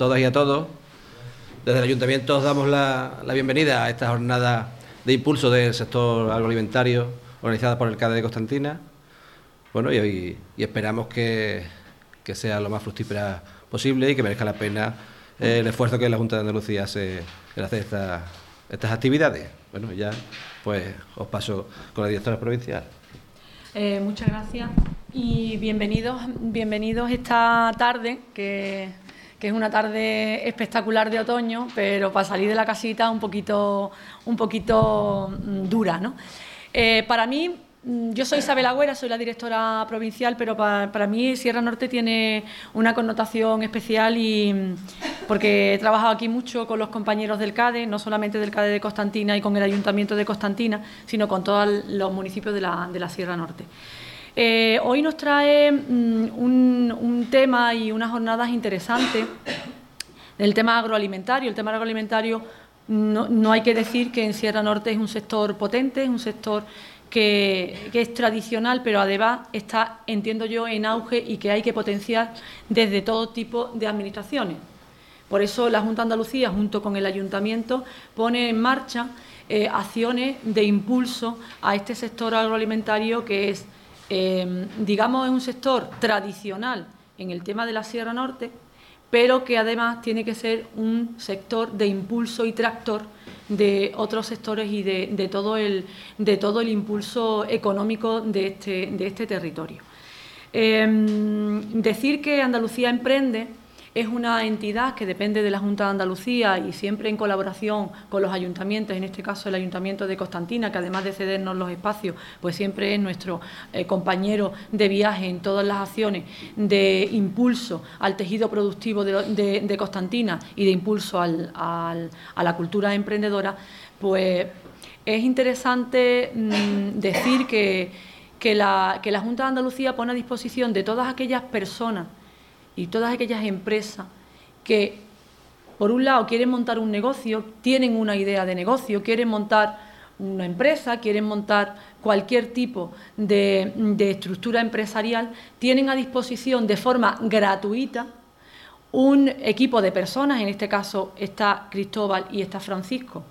todas y a todos. Desde el Ayuntamiento os damos la, bienvenida a esta jornada de impulso del sector agroalimentario organizada por el CADE de Constantina. Bueno, y, esperamos que, sea lo más fructífera posible y que merezca la pena eh, el esfuerzo que la Junta de Andalucía hace en hacer estas actividades. Bueno, ya pues os paso con la directora provincial. Eh, muchas gracias y bienvenidos, bienvenidos esta tarde que que es una tarde espectacular de otoño, pero para salir de la casita un poquito, un poquito mm, dura. ¿no? Eh, para mí, mm, yo soy Isabel Agüera, soy la directora provincial, pero para, mí Sierra Norte tiene una connotación especial y mm, porque he trabajado aquí mucho con los compañeros del CADE, no solamente del CADE de Constantina y con el Ayuntamiento de Constantina, sino con todos los municipios de la, de la Sierra Norte. Eh, hoy nos trae mm, un, tema y unas jornadas interesantes. El tema agroalimentario. El tema agroalimentario no, hay que decir que en Sierra Norte es un sector potente, es un sector que, es tradicional, pero además está, entiendo yo, en auge y que hay que potenciar desde todo tipo de administraciones. Por eso la Junta de Andalucía, junto con el Ayuntamiento, pone en marcha eh, acciones de impulso a este sector agroalimentario que es Em, digamos, es un sector tradicional en el tema de la Sierra Norte, pero que además tiene que ser un sector de impulso y tractor de otros sectores y de, todo, el, de todo el impulso económico de este, de este territorio. Em, decir que Andalucía emprende es una entidad que depende de la Junta de Andalucía y siempre en colaboración con los ayuntamientos, en este caso el Ayuntamiento de Constantina, que además de cedernos los espacios, pues siempre es nuestro eh, compañero de viaje en todas las acciones de impulso al tejido productivo de, Constantina y de impulso a la cultura emprendedora, pues es interesante mm, decir que, que la Junta de Andalucía pone a disposición de todas aquellas personas y todas aquellas empresas que, por un lado, quieren montar un negocio, tienen una idea de negocio, quieren montar una empresa, quieren montar cualquier tipo de, estructura empresarial, tienen a disposición de forma gratuita un equipo de personas, en este caso está Cristóbal y está Francisco,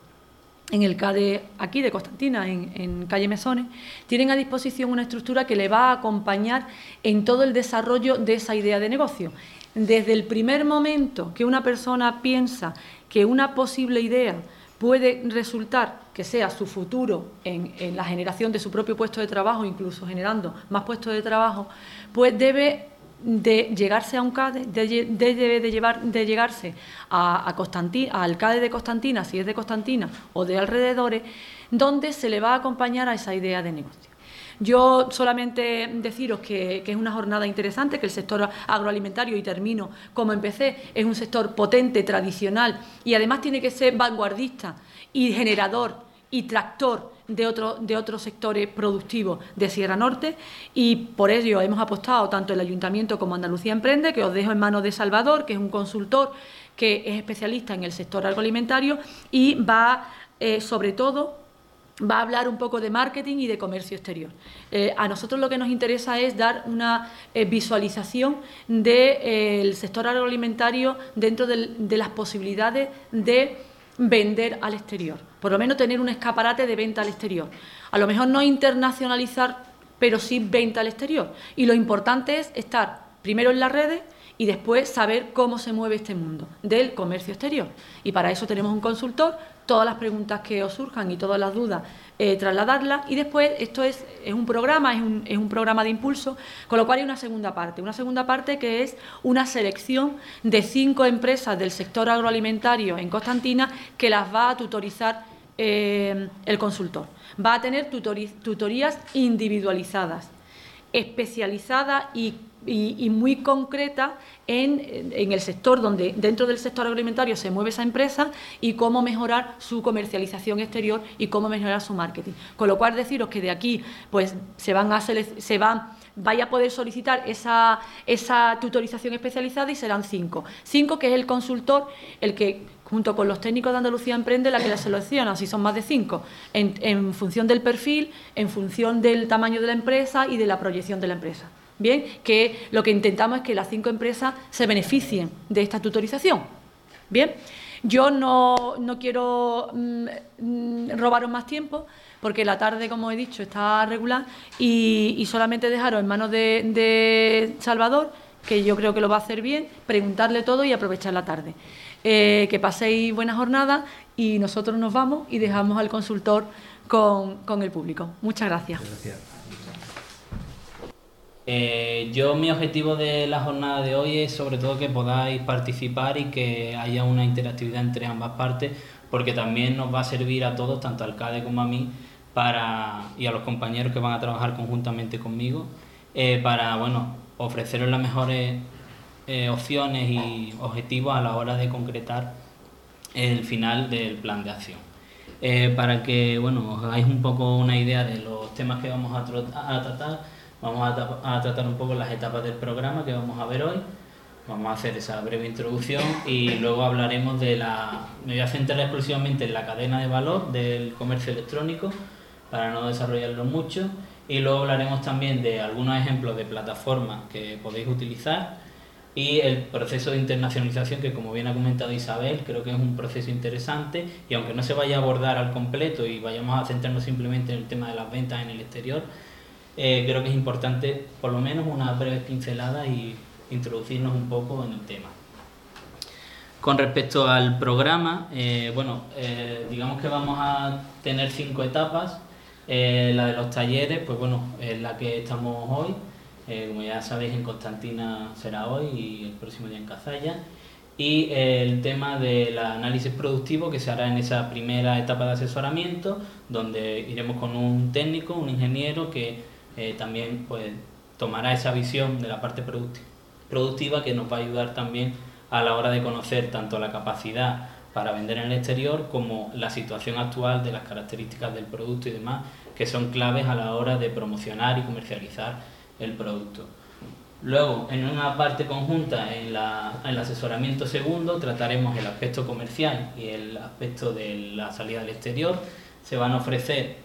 en el CADE aquí de Constantina, en, calle Mesones, tienen a disposición una estructura que le va a acompañar en todo el desarrollo de esa idea de negocio. Desde el primer momento que una persona piensa que una posible idea puede resultar que sea su futuro en la generación de su propio puesto de trabajo, incluso generando más puestos de trabajo, pues debe de llegarse a un CADE, de, de, llevar, de llegarse a, a al CADE de Constantina, si es de Constantina o de alrededores, donde se le va a acompañar a esa idea de negocio. Yo solamente deciros que, que, es una jornada interesante, que el sector agroalimentario, y termino como empecé, es un sector potente, tradicional y además tiene que ser vanguardista y generador y tractor de, otro, de otros sectores productivos de Sierra Norte y por ello hemos apostado tanto el Ayuntamiento como Andalucía Emprende, que os dejo en manos de Salvador, que es un consultor que es especialista en el sector agroalimentario y va eh, sobre todo va a hablar un poco de marketing y de comercio exterior. Eh, a nosotros lo que nos interesa es dar una eh, visualización del sector agroalimentario dentro de las posibilidades de vender al exterior, por lo menos tener un escaparate de venta al exterior. A lo mejor no internacionalizar, pero sí venta al exterior. Y lo importante es estar primero en las redes y después saber cómo se mueve este mundo del comercio exterior. Y para eso tenemos un consultor, todas las preguntas que os surjan y todas las dudas eh, trasladarlas y después esto es, es un programa, es un, es un, programa de impulso, con lo cual hay una segunda parte, una segunda parte que es una selección de cinco empresas del sector agroalimentario en Constantina que las va a tutorizar eh, el consultor. Va a tener tutorías individualizadas, especializadas y y, muy concreta en, el sector donde dentro del sector agroalimentario se mueve esa empresa y cómo mejorar su comercialización exterior y cómo mejorar su marketing. Con lo cual deciros que de aquí pues se van a se van vaya a poder solicitar esa, esa tutorización especializada y serán cinco. Cinco que es el consultor el que junto con los técnicos de Andalucía Emprende, la que la selecciona, si son más de cinco, en función del perfil, en función del tamaño de la empresa y de la proyección de la empresa. Bien, que lo que intentamos es que las cinco empresas se beneficien de esta tutorización. Bien, yo no, quiero mm, mm, robaros más tiempo porque la tarde, como he dicho, está regular y, solamente dejaros en manos de, Salvador, que yo creo que lo va a hacer bien, preguntarle todo y aprovechar la tarde. Eh, que paséis buena jornada y nosotros nos vamos y dejamos al consultor con, el público. Muchas gracias. Eh, yo mi objetivo de la jornada de hoy es sobre todo que podáis participar y que haya una interactividad entre ambas partes, porque también nos va a servir a todos, tanto al CADE como a mí, para, y a los compañeros que van a trabajar conjuntamente conmigo, eh, para bueno, ofreceros las mejores eh, opciones y objetivos a la hora de concretar el final del plan de acción. para que bueno, os hagáis un poco una idea de los temas que vamos a tratar, Vamos a, tratar un poco las etapas del programa que vamos a ver hoy. Vamos a hacer esa breve introducción y luego hablaremos de la... Me voy a centrar exclusivamente en la cadena de valor del comercio electrónico para no desarrollarlo mucho y luego hablaremos también de algunos ejemplos de plataformas que podéis utilizar y el proceso de internacionalización que como bien ha comentado Isabel creo que es un proceso interesante y aunque no se vaya a abordar al completo y vayamos a centrarnos simplemente en el tema de las ventas en el exterior, eh, creo que es importante por lo menos una breve pincelada y introducirnos un poco en el tema. Con respecto al programa, eh, bueno, eh, digamos que vamos a tener cinco etapas. la de los talleres, pues bueno, es la que estamos hoy. como ya sabéis, en Constantina será hoy y el próximo día en Cazalla. Y el tema del análisis productivo que se hará en esa primera etapa de asesoramiento, donde iremos con un técnico, un ingeniero que eh, también pues, tomará esa visión de la parte productiva que nos va a ayudar también a la hora de conocer tanto la capacidad para vender en el exterior como la situación actual de las características del producto y demás, que son claves a la hora de promocionar y comercializar el producto. Luego, en una parte conjunta, en, el asesoramiento segundo, trataremos el aspecto comercial y el aspecto de la salida al exterior. Se van a ofrecer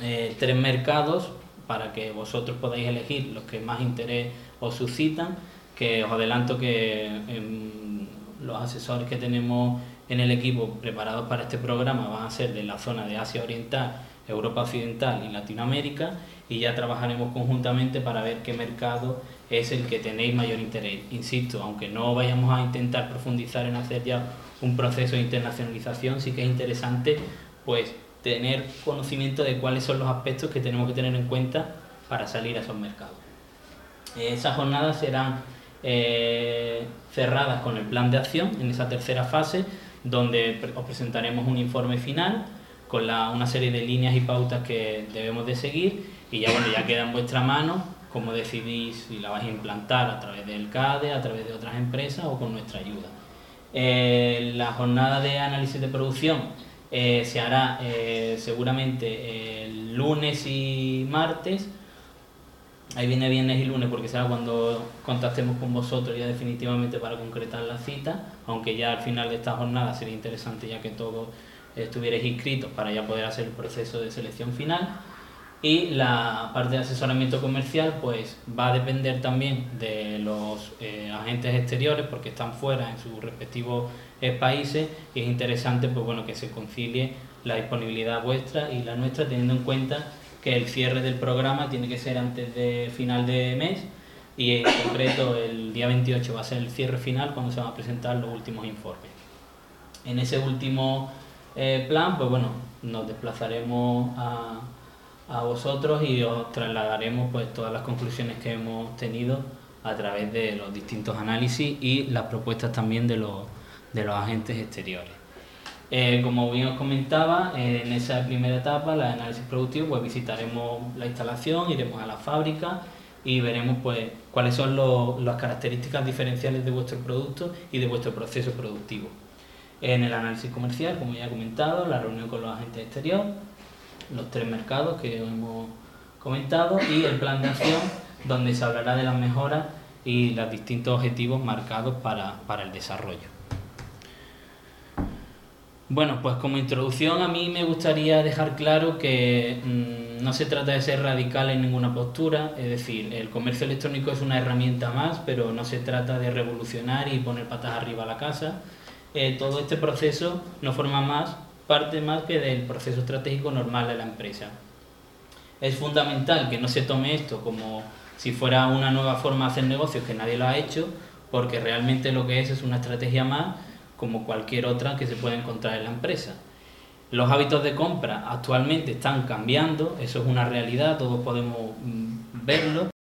eh, tres mercados para que vosotros podáis elegir los que más interés os suscitan, que os adelanto que em, los asesores que tenemos en el equipo preparados para este programa van a ser de la zona de Asia Oriental, Europa Occidental y Latinoamérica y ya trabajaremos conjuntamente para ver qué mercado es el que tenéis mayor interés. Insisto, aunque no vayamos a intentar profundizar en hacer ya un proceso de internacionalización, sí que es interesante pues tener conocimiento de cuáles son los aspectos que tenemos que tener en cuenta para salir a esos mercados. Esas jornadas serán eh, cerradas con el plan de acción en esa tercera fase, donde os presentaremos un informe final con una serie de líneas y pautas que debemos de seguir y ya bueno ya queda en vuestra mano cómo decidís si la vais a implantar a través del CADE, a través de otras empresas o con nuestra ayuda. Eh, la jornada de análisis de producción eh, se hará eh, seguramente el lunes y martes. Ahí viene viernes y lunes porque será cuando contactemos con vosotros ya definitivamente para concretar la cita, aunque ya al final de esta jornada sería interesante ya que todos estuvierais inscritos para ya poder hacer el proceso de selección final. Y la parte de asesoramiento comercial pues va a depender también de los eh, agentes exteriores porque están fuera en sus respectivos países y es interesante pues bueno que se concilie la disponibilidad vuestra y la nuestra teniendo en cuenta que el cierre del programa tiene que ser antes de final de mes y en concreto el día 28 va a ser el cierre final cuando se van a presentar los últimos informes. En ese último eh, plan, pues bueno, nos desplazaremos a, a vosotros y os trasladaremos pues todas las conclusiones que hemos tenido a través de los distintos análisis y las propuestas también de los de los agentes exteriores. Eh, como bien os comentaba, eh, en esa primera etapa, la análisis productivo, pues visitaremos la instalación, iremos a la fábrica y veremos pues cuáles son las características diferenciales de vuestro producto y de vuestro proceso productivo. En el análisis comercial, como ya he comentado, la reunión con los agentes exteriores, los tres mercados que hemos comentado y el plan de acción donde se hablará de las mejoras y los distintos objetivos marcados para el desarrollo. Bueno, pues como introducción a mí me gustaría dejar claro que mm, no se trata de ser radical en ninguna postura, es decir, el comercio electrónico es una herramienta más, pero no se trata de revolucionar y poner patas arriba a la casa. Eh, todo este proceso no forma más parte más que del proceso estratégico normal de la empresa. Es fundamental que no se tome esto como si fuera una nueva forma de hacer negocios que nadie lo ha hecho, porque realmente lo que es es una estrategia más como cualquier otra que se puede encontrar en la empresa. Los hábitos de compra actualmente están cambiando, eso es una realidad, todos podemos mm, verlo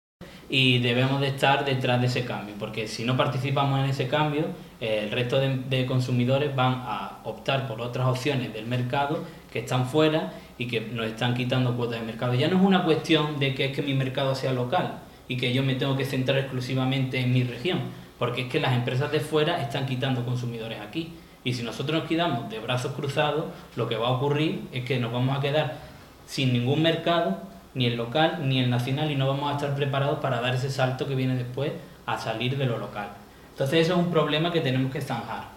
y debemos de estar detrás de ese cambio, porque si no participamos en ese cambio, el resto de, consumidores van a optar por otras opciones del mercado que están fuera y que nos están quitando cuotas de mercado. Ya no es una cuestión de que es que mi mercado sea local y que yo me tengo que centrar exclusivamente en mi región, porque es que las empresas de fuera están quitando consumidores aquí. Y si nosotros nos quedamos de brazos cruzados, lo que va a ocurrir es que nos vamos a quedar sin ningún mercado, ni el local ni el nacional, y no vamos a estar preparados para dar ese salto que viene después a salir de lo local. Entonces eso es un problema que tenemos que zanjar.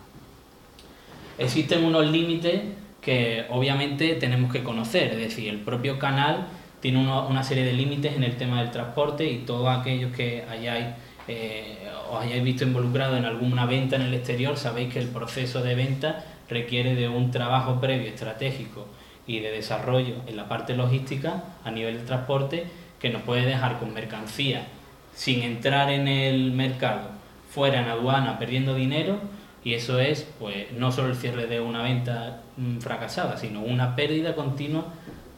Existen unos límites que obviamente tenemos que conocer, es decir, el propio canal tiene una serie de límites en el tema del transporte y todos aquellos que hayáis eh, os hayáis visto involucrado en alguna venta en el exterior, sabéis que el proceso de venta requiere de un trabajo previo estratégico y de desarrollo en la parte logística a nivel de transporte que nos puede dejar con mercancía sin entrar en el mercado, fuera en aduana perdiendo dinero y eso es pues no solo el cierre de una venta mm, fracasada, sino una pérdida continua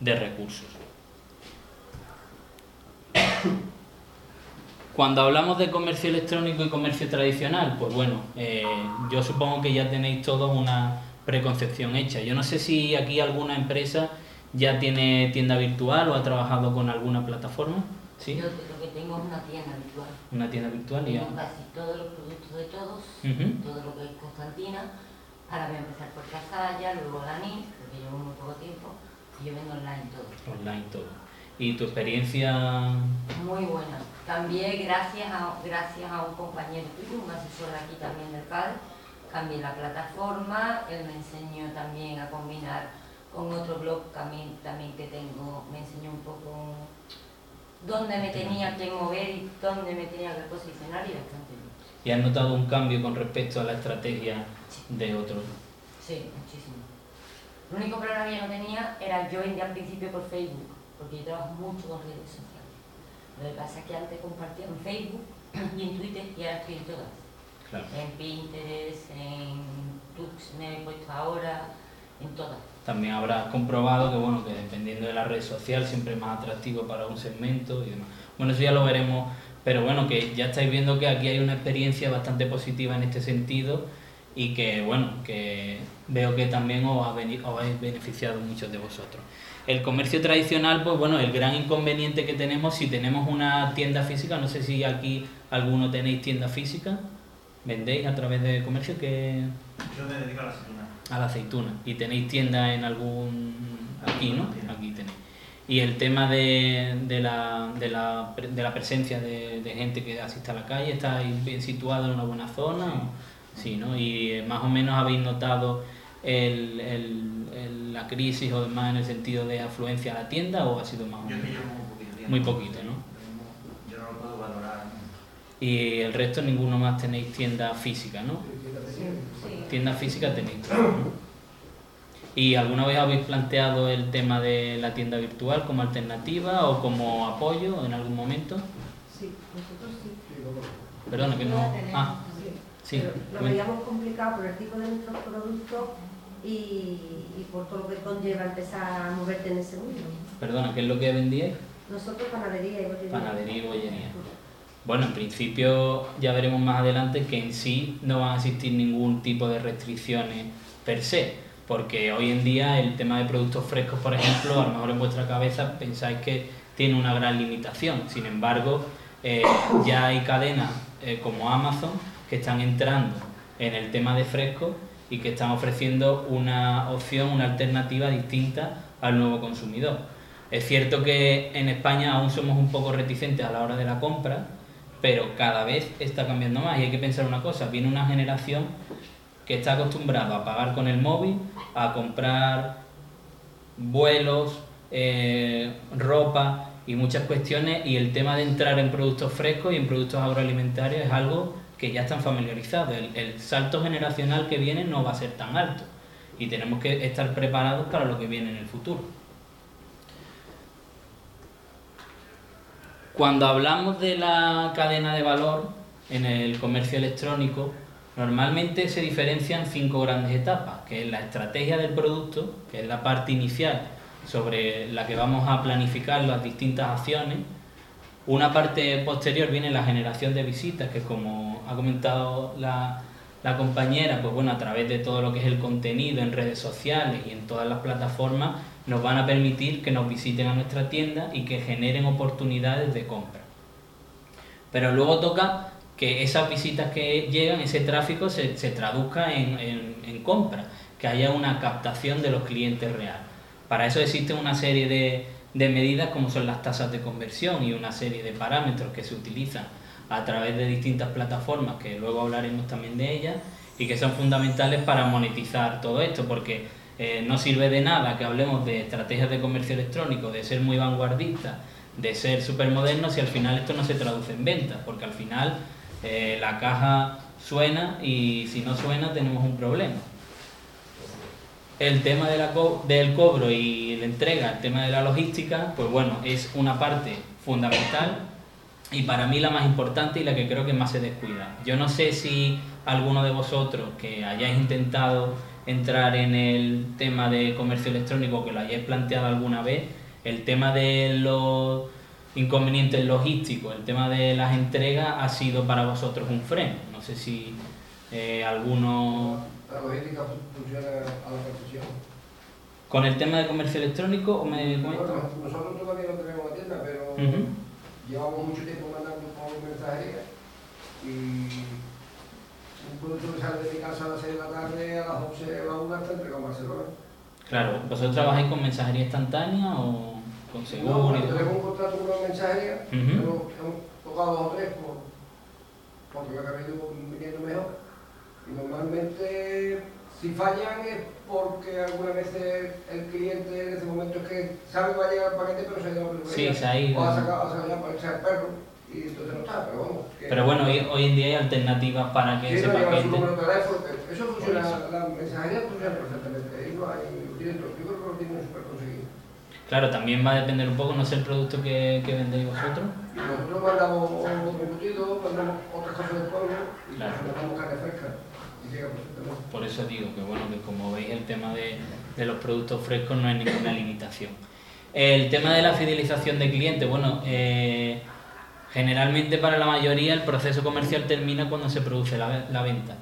de recursos. Cuando hablamos de comercio electrónico y comercio tradicional, pues bueno, eh, yo supongo que ya tenéis todos una preconcepción hecha. Yo no sé si aquí alguna empresa ya tiene tienda virtual o ha trabajado con alguna plataforma. ¿Sí? Yo lo que tengo es una tienda virtual. Una tienda virtual y casi todos los productos de todos, todo lo que es Constantina. Ahora voy a empezar por Casalla, luego la NIS, porque llevo muy poco tiempo, y yo vendo online todo. Online todo. ¿Y tu experiencia? Muy buena. Cambié gracias a, gracias a un compañero tuyo, un asesor aquí también del CAD, cambié la plataforma, él me enseñó también a combinar con otro blog también, también que tengo, me enseñó un poco dónde me tenía que mover y dónde me tenía que posicionar y bastante bien. ¿Y has notado un cambio con respecto a la estrategia de otros? Sí, muchísimo. El único problema que yo no tenía era yo vendía al principio por Facebook porque yo trabajo mucho con redes sociales. Lo que pasa es que antes compartía en Facebook y en Twitter y ahora estoy en todas. En Pinterest, en Tux me he puesto ahora, en todas. También habrás comprobado que bueno que dependiendo de la red social siempre es más atractivo para un segmento y demás. Bueno, eso ya lo veremos, pero bueno, que ya estáis viendo que aquí hay una experiencia bastante positiva en este sentido y que bueno, que veo que también os, ha os habéis beneficiado muchos de vosotros. El comercio tradicional, pues bueno, el gran inconveniente que tenemos, si tenemos una tienda física, no sé si aquí alguno tenéis tienda física, vendéis a través de comercio que... Yo me dedico a la aceituna. A la aceituna. Y tenéis tienda en algún... Aquí, ¿no? Aquí tenéis. Y el tema de, de, la, de, la, de la presencia de, de, gente que asiste a la calle, ¿estáis bien situado en una buena zona? Sí. sí, ¿no? Y eh, más o menos habéis notado el, el, la crisis o demás en el sentido de afluencia a la tienda o ha sido más o menos? poquito. Muy poquito, ¿no? Yo no lo puedo valorar. Y el resto ninguno más tenéis tienda física, ¿no? Sí. Tienda física tenéis. ¿Y alguna vez habéis planteado el tema de la tienda virtual como alternativa o como apoyo en algún momento? Sí, nosotros sí. Perdona, que no... Ah, sí. lo veíamos complicado por el tipo de nuestros productos y, por todo lo que conlleva empezar a moverte en ese mundo. Perdona, ¿qué es lo que vendíais? Nosotros panadería y bollería. Panadería y bollería. Bueno, en principio ya veremos más adelante que en sí no van a existir ningún tipo de restricciones per se, porque hoy en día el tema de productos frescos, por ejemplo, a lo mejor en vuestra cabeza pensáis que tiene una gran limitación. Sin embargo, eh, ya hay cadenas eh, como Amazon que están entrando en el tema de frescos y que están ofreciendo una opción, una alternativa distinta al nuevo consumidor. Es cierto que en España aún somos un poco reticentes a la hora de la compra, pero cada vez está cambiando más y hay que pensar una cosa, viene una generación que está acostumbrada a pagar con el móvil, a comprar vuelos, eh, ropa y muchas cuestiones y el tema de entrar en productos frescos y en productos agroalimentarios es algo que ya están familiarizados. El, el salto generacional que viene no va a ser tan alto y tenemos que estar preparados para lo que viene en el futuro. Cuando hablamos de la cadena de valor en el comercio electrónico, normalmente se diferencian cinco grandes etapas, que es la estrategia del producto, que es la parte inicial sobre la que vamos a planificar las distintas acciones. Una parte posterior viene la generación de visitas, que como ha comentado la, compañera, pues bueno, a través de todo lo que es el contenido en redes sociales y en todas las plataformas, nos van a permitir que nos visiten a nuestra tienda y que generen oportunidades de compra. Pero luego toca que esas visitas que llegan, ese tráfico se, se traduzca en, en, compra, que haya una captación de los clientes reales. Para eso existe una serie de, de medidas como son las tasas de conversión y una serie de parámetros que se utilizan a través de distintas plataformas, que luego hablaremos también de ellas, y que son fundamentales para monetizar todo esto, porque eh, no sirve de nada que hablemos de estrategias de comercio electrónico, de ser muy vanguardistas, de ser súper modernos, si al final esto no se traduce en ventas, porque al final eh, la caja suena y si no suena tenemos un problema. El tema del cobro y la entrega, el tema de la logística, pues bueno, es una parte fundamental y para mí la más importante y la que creo que más se descuida. Yo no sé si alguno de vosotros que hayáis intentado entrar en el tema de comercio electrónico, que lo hayáis planteado alguna vez, el tema de los inconvenientes logísticos, el tema de las entregas ha sido para vosotros un freno. No sé si eh, alguno... La logística funciona a la perfección. ¿Con el tema de comercio electrónico o me Bueno, nosotros todavía no tenemos la tienda, pero Ujú. llevamos mucho tiempo mandando por mensajería y un producto que sale de mi casa a las 6 de la tarde, a las 11 a la 1 está entregado en Barcelona. Claro, ¿vosotros trabajáis con mensajería instantánea o con No, seguro? cuando todo? tenemos un contrato con una mensajería, Ujú. hemos, hemos tocado dos o tres por, porque me ido viniendo mejor. Y normalmente, si fallan es porque algunas veces el cliente en ese momento es que sabe que va a llegar el paquete, pero se ha ido a la Sí, se ha ido. O ha sacado, ha sacado el perro y entonces no está, pero vamos. Pero bueno, hoy, hoy en día hay alternativas para que Sí, no su paquete... que eso funciona, la mensajería funciona perfectamente. No hay, todo. yo creo que lo tienen súper conseguido. Claro, también va a depender un poco, no sé el producto que, que vendéis vosotros. Nosotros mandamos embutidos, mandamos otras cosas del pueblo y Claro. mandamos carne fresca y llega perfectamente. Por eso digo que bueno, que como veis el tema de, de los productos frescos no es ninguna limitación. El tema de la fidelización de clientes, bueno, eh, generalmente para la mayoría el proceso comercial termina cuando se produce la, ve- la venta.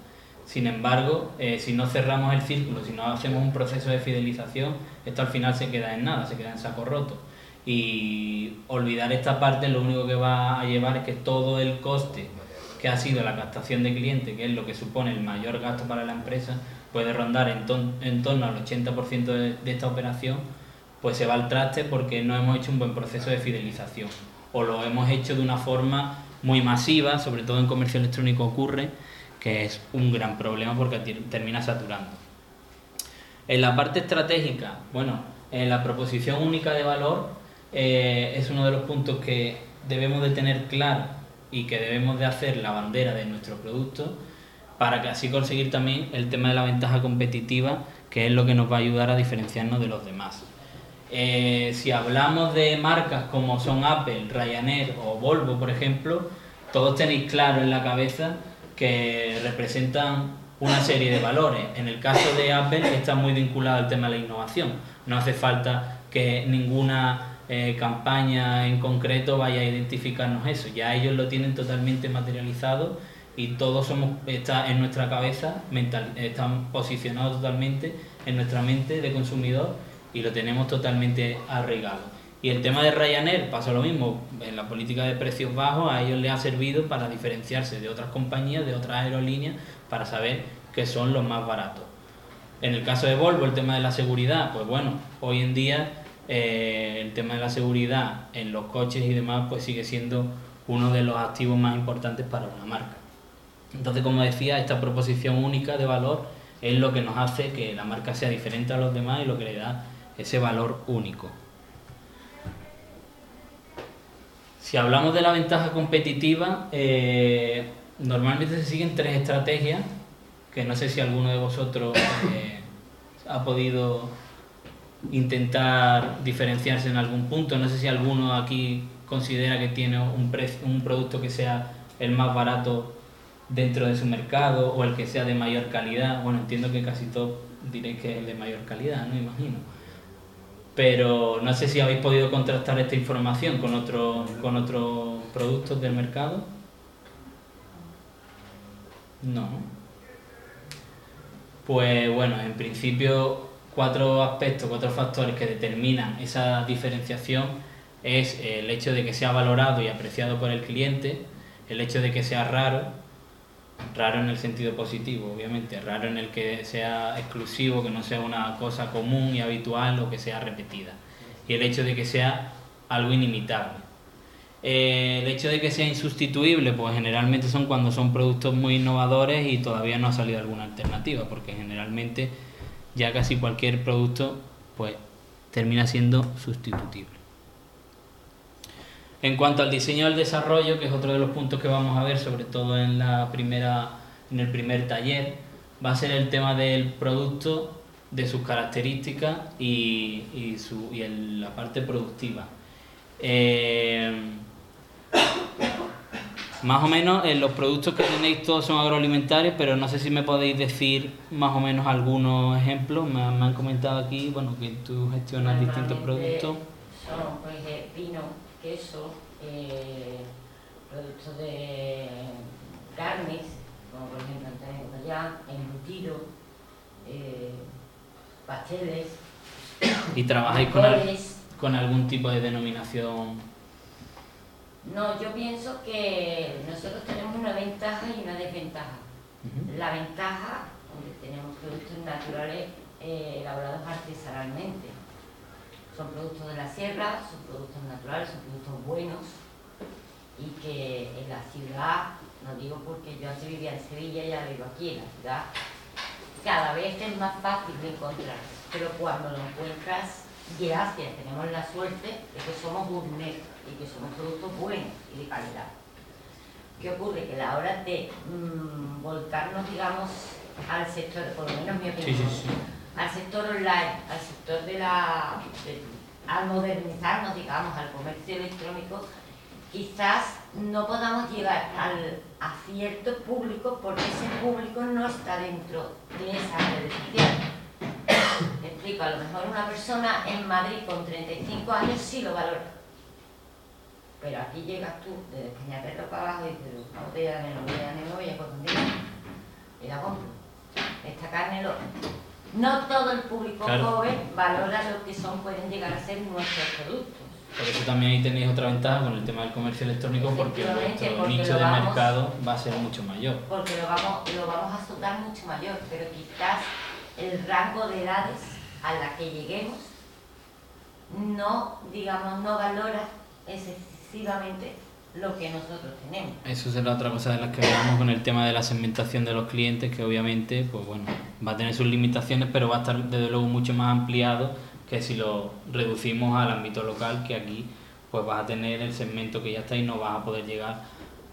Sin embargo, eh, si no cerramos el círculo, si no hacemos un proceso de fidelización, esto al final se queda en nada, se queda en saco roto. Y olvidar esta parte lo único que va a llevar es que todo el coste que ha sido la captación de clientes, que es lo que supone el mayor gasto para la empresa, puede rondar en, torno al 80% de, de esta operación, pues se va al traste porque no hemos hecho un buen proceso de fidelización. O lo hemos hecho de una forma muy masiva, sobre todo en comercio electrónico ocurre, que es un gran problema porque termina saturando. En la parte estratégica, bueno, en la proposición única de valor eh, es uno de los puntos que debemos de tener claro y que debemos de hacer la bandera de nuestro producto para así conseguir también el tema de la ventaja competitiva, que es lo que nos va a ayudar a diferenciarnos de los demás. Eh, si hablamos de marcas como son Apple, Ryanair o Volvo, por ejemplo, todos tenéis claro en la cabeza que representan una serie de valores. En el caso de Apple está muy vinculado al tema de la innovación. No hace falta que ninguna eh, campaña en concreto vaya a identificarnos eso. Ya ellos lo tienen totalmente materializado y todos somos en nuestra cabeza, mental, están posicionados totalmente en nuestra mente de consumidor y lo tenemos totalmente arraigado. Y el tema de Ryanair pasa lo mismo, en la política de precios bajos a ellos les ha servido para diferenciarse de otras compañías, de otras aerolíneas, para saber que son los más baratos. En el caso de Volvo, el tema de la seguridad, pues bueno, hoy en día eh, el tema de la seguridad en los coches y demás, pues sigue siendo uno de los activos más importantes para una marca. Entonces, como decía, esta proposición única de valor es lo que nos hace que la marca sea diferente a los demás y lo que le da ese valor único. Si hablamos de la ventaja competitiva, eh, normalmente se siguen tres estrategias, que no sé si alguno de vosotros eh, ha podido intentar diferenciarse en algún punto. No sé si alguno aquí considera que tiene un, un producto que sea el más barato dentro de su mercado o el que sea de mayor calidad. Bueno, entiendo que casi todos diréis que es el de mayor calidad, no imagino. Pero no sé si habéis podido contrastar esta información con otros con otros productos del mercado. No. Pues bueno, en principio cuatro aspectos, cuatro factores que determinan esa diferenciación es el hecho de que sea valorado y apreciado por el cliente, el hecho de que sea raro, raro en el sentido positivo, obviamente, raro en el que sea exclusivo, que no sea una cosa común y habitual o que sea repetida, y el hecho de que sea algo inimitable. Eh, el hecho de que sea insustituible, pues generalmente son cuando son productos muy innovadores y todavía no ha salido alguna alternativa, porque generalmente ya casi cualquier producto pues termina siendo sustitutible. En cuanto al diseño del desarrollo, que es otro de los puntos que vamos a ver, sobre todo en la primera, en el primer taller, va a ser el tema del producto, de sus características y, y, su, y el- la parte productiva. Eh, más o menos eh, los productos que tenéis todos son agroalimentarios, pero no sé si me podéis decir más o menos algunos ejemplos. Me, han- me han comentado aquí, bueno, que tú gestionas distintos productos. Son, pues, eh, vino, queso, eh, productos de carnes, como por ejemplo tenemos allá, embutido, eh, pasteles, Y trabajáis con, al- con algún tipo de denominación. No, yo pienso que nosotros tenemos una ventaja y una desventaja. Ujú. La ventaja, tenemos productos naturales eh, elaborados artesanalmente. Son productos de la sierra, son productos naturales, son productos buenos y que en la ciudad, no digo porque yo antes vivía en Sevilla y ahora vivo aquí, en la ciudad, cada vez es más fácil de encontrar, pero cuando lo encuentras, gracias, tenemos la suerte de que somos gourmet y que somos productos buenos y de calidad. ¿Qué ocurre? Que a la hora de mm, volcarnos, digamos, al sector, por lo menos mi Sí, opinión, sí, sí. Al sector online, al sector de la. de- al modernizarnos, digamos, al comercio electrónico, quizás no podamos llegar al, a cierto público porque ese público no está dentro de esa red social. Explico, a lo mejor una persona en Madrid con 35 años sí lo valora. Pero aquí llegas tú desde Peñaperro para abajo y dices, una botella de Nelo, botella de Nelo, y es contundente. Y la compro. Esta carne lo... No todo el público Claro. joven valora lo que son, pueden llegar a ser nuestros productos. Por eso también ahí tenéis otra ventaja con el tema del comercio electrónico, porque porque nicho de vamos- mercado va a ser mucho mayor. porque lo vamos, lo vamos a soltar mucho mayor, pero quizás el rango de edades a la que lleguemos no, digamos, no valora excesivamente lo que nosotros tenemos. Eso será otra cosa de las que hablamos con el tema de la segmentación de los clientes, que obviamente, pues bueno, va a tener sus limitaciones, pero va a estar desde luego mucho más ampliado que si lo reducimos al ámbito local, que aquí pues vas a tener el segmento que ya está y no vas a poder llegar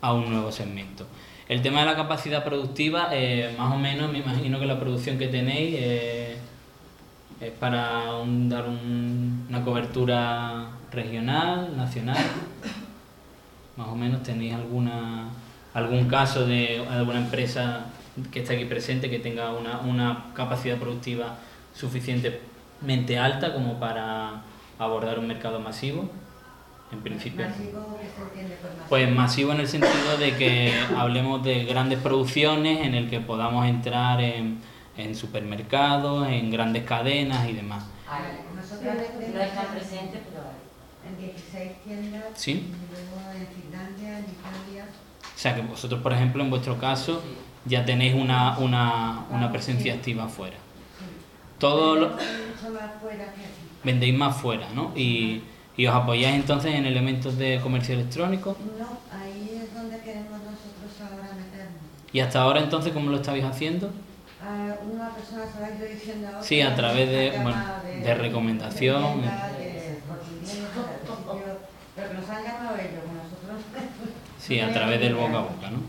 a un nuevo segmento. El tema de la capacidad productiva, eh, más o menos, me imagino que la producción que tenéis eh, es para dar un- una cobertura regional, nacional. Más o menos tenéis alguna algún caso de alguna empresa que está aquí presente que tenga una, una capacidad productiva suficientemente alta como para abordar un mercado masivo. En principio. Pues masivo en el sentido de que hablemos de grandes producciones en el que podamos entrar en, en supermercados, en grandes cadenas y demás. Hay- Nosotros no están presentes, pero hay. En 16 tiendas, ¿Sí? y luego en Finlandia, en Italia. O sea que vosotros, por ejemplo, en vuestro caso, ya tenéis una, una, una presencia activa afuera. Todo lo, que aquí. vendéis más fuera, ¿no? Y, y os apoyáis entonces en elementos de comercio electrónico. No, ahí es donde queremos nosotros ahora meternos. Y hasta ahora entonces, ¿cómo lo estabais haciendo? Ah, una persona se ido diciendo a otra, Sí, a través de, bueno, de de recomendación. de Corte Inglés, de sitio, pero nos han llamado ellos, nosotros Sí, a través del boca a boca, ¿no?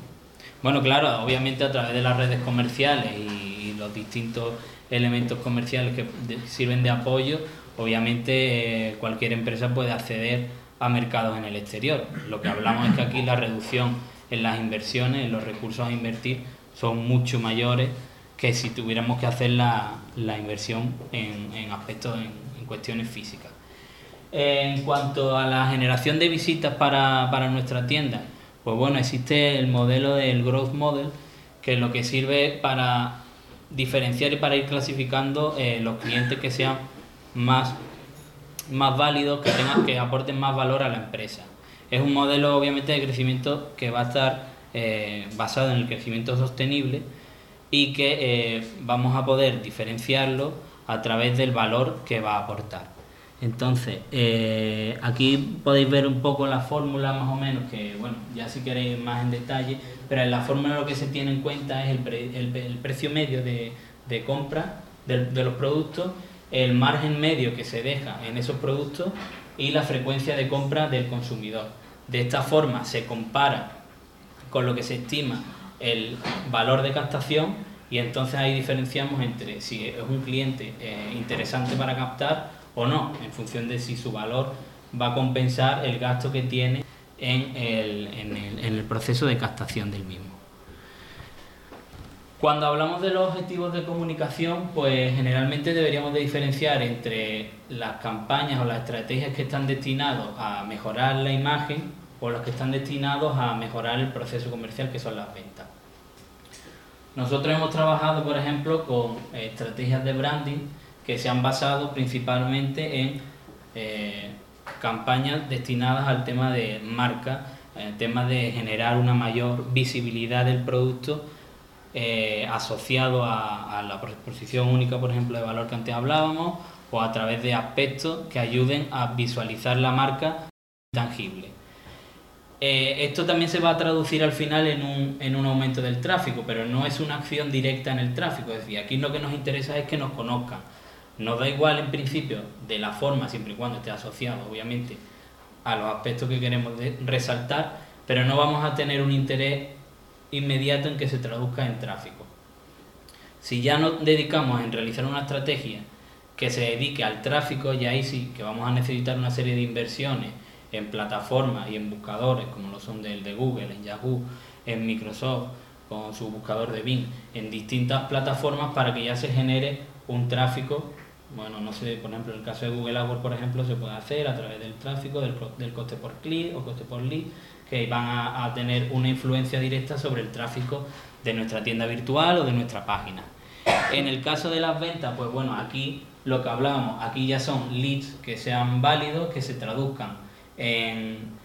Bueno, claro, obviamente a través de las redes comerciales y, los distintos elementos comerciales que sirven de apoyo, obviamente eh, cualquier empresa puede acceder a mercados en el exterior. Lo que hablamos es que aquí la reducción en las inversiones, en los recursos a invertir, son mucho mayores que si tuviéramos que hacer la, la inversión en, en aspectos, en cuestiones físicas. En cuanto a la generación de visitas para, para nuestra tienda, pues bueno, existe el modelo del Growth Model, que lo que sirve para diferenciar y para ir clasificando eh, los clientes que sean más, más válidos, que tengan, que aporten más valor a la empresa. Es un modelo obviamente de crecimiento que va a estar eh, basado en el crecimiento sostenible y que eh, vamos a poder diferenciarlo a través del valor que va a aportar. Entonces, eh, aquí podéis ver un poco la fórmula más o menos, que bueno, ya si queréis más en detalle, pero en la fórmula lo que se tiene en cuenta es el, pre- el- el precio medio de, compra de, de los productos, el margen medio que se deja en esos productos y la frecuencia de compra del consumidor. De esta forma se compara con lo que se estima el valor de captación y entonces ahí diferenciamos entre si es un cliente eh, interesante para captar o no, en función de si su valor va a compensar el gasto que tiene en el, en el- en el proceso de captación del mismo. Cuando hablamos de los objetivos de comunicación, pues generalmente deberíamos de diferenciar entre las campañas o las estrategias que están destinados a mejorar la imagen o los que están destinados a mejorar el proceso comercial, que son las ventas. Nosotros hemos trabajado, por ejemplo, con estrategias de branding que se han basado principalmente en eh, campañas destinadas al tema de marca, el tema de generar una mayor visibilidad del producto eh, asociado a, la posición única, por ejemplo, de valor que antes hablábamos, o a través de aspectos que ayuden a visualizar la marca tangible. Eh, esto también se va a traducir al final en un, en un aumento del tráfico, pero no es una acción directa en el tráfico. Es decir, aquí lo que nos interesa es que nos conozcan. Nos da igual en principio de la forma, siempre y cuando esté asociado, obviamente, a los aspectos que queremos resaltar, pero no vamos a tener un interés inmediato en que se traduzca en tráfico. Si ya nos dedicamos en realizar una estrategia que se dedique al tráfico, ya ahí sí que vamos a necesitar una serie de inversiones en plataformas y en buscadores, como lo son del de Google, en Yahoo, en Microsoft, con su buscador de Bing, en distintas plataformas para que ya se genere un tráfico. Bueno, no sé, por ejemplo, en el caso de Google AdWords, por ejemplo, se puede hacer a través del tráfico, del, del coste por clic o coste por lead, que van a, tener una influencia directa sobre el tráfico de nuestra tienda virtual o de nuestra página. En el caso de las ventas, pues bueno, aquí lo que hablábamos, aquí ya son leads que sean válidos, que se traduzcan en...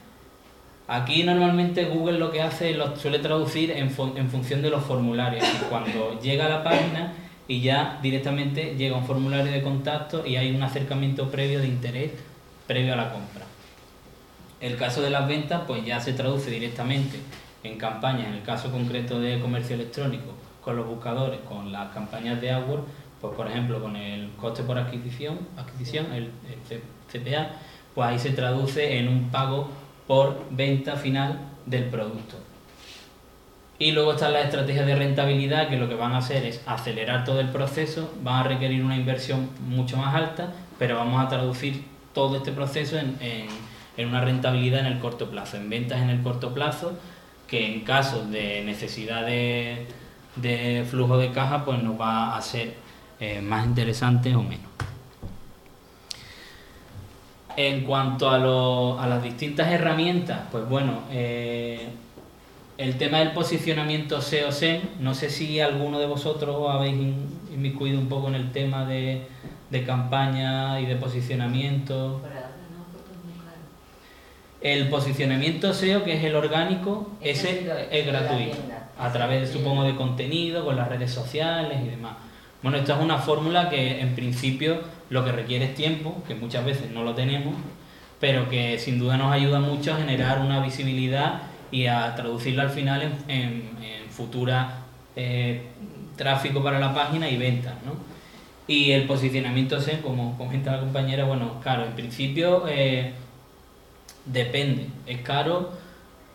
Aquí normalmente Google lo que hace lo suele traducir en, en función de los formularios. Decir, Cuando llega a la página y ya directamente llega un formulario de contacto y hay un acercamiento previo de interés previo a la compra. El caso de las ventas, pues ya se traduce directamente en campañas, en el caso concreto de comercio electrónico, con los buscadores, con las campañas de AdWords, pues por ejemplo con el coste por adquisición, adquisición el, el CPA, pues ahí se traduce en un pago por venta final del producto. Y luego están las estrategias de rentabilidad que lo que van a hacer es acelerar todo el proceso, van a requerir una inversión mucho más alta, pero vamos a traducir todo este proceso en, en- en una rentabilidad en el corto plazo, en ventas en el corto plazo, que en caso de necesidad de, de flujo de caja, pues nos va a ser eh, más interesante o menos. En cuanto a, lo- a las distintas herramientas, pues bueno, eh, el tema del posicionamiento SEO-SEM, no sé si alguno de vosotros habéis in- inmiscuido un poco en el tema de, de campaña y de posicionamiento. El posicionamiento SEO, que es el orgánico, Ese es gratuito, a través, supongo, de contenido, con las redes sociales y demás. Bueno, esta es una fórmula que en principio lo que requiere es tiempo, que muchas veces no lo tenemos, pero que sin duda nos ayuda mucho a generar una visibilidad y a traducirla al final en, en- en futura eh, tráfico para la página y ventas, ¿no? Y el posicionamiento SEO, como comenta la compañera, bueno, claro, en principio eh, depende. Es caro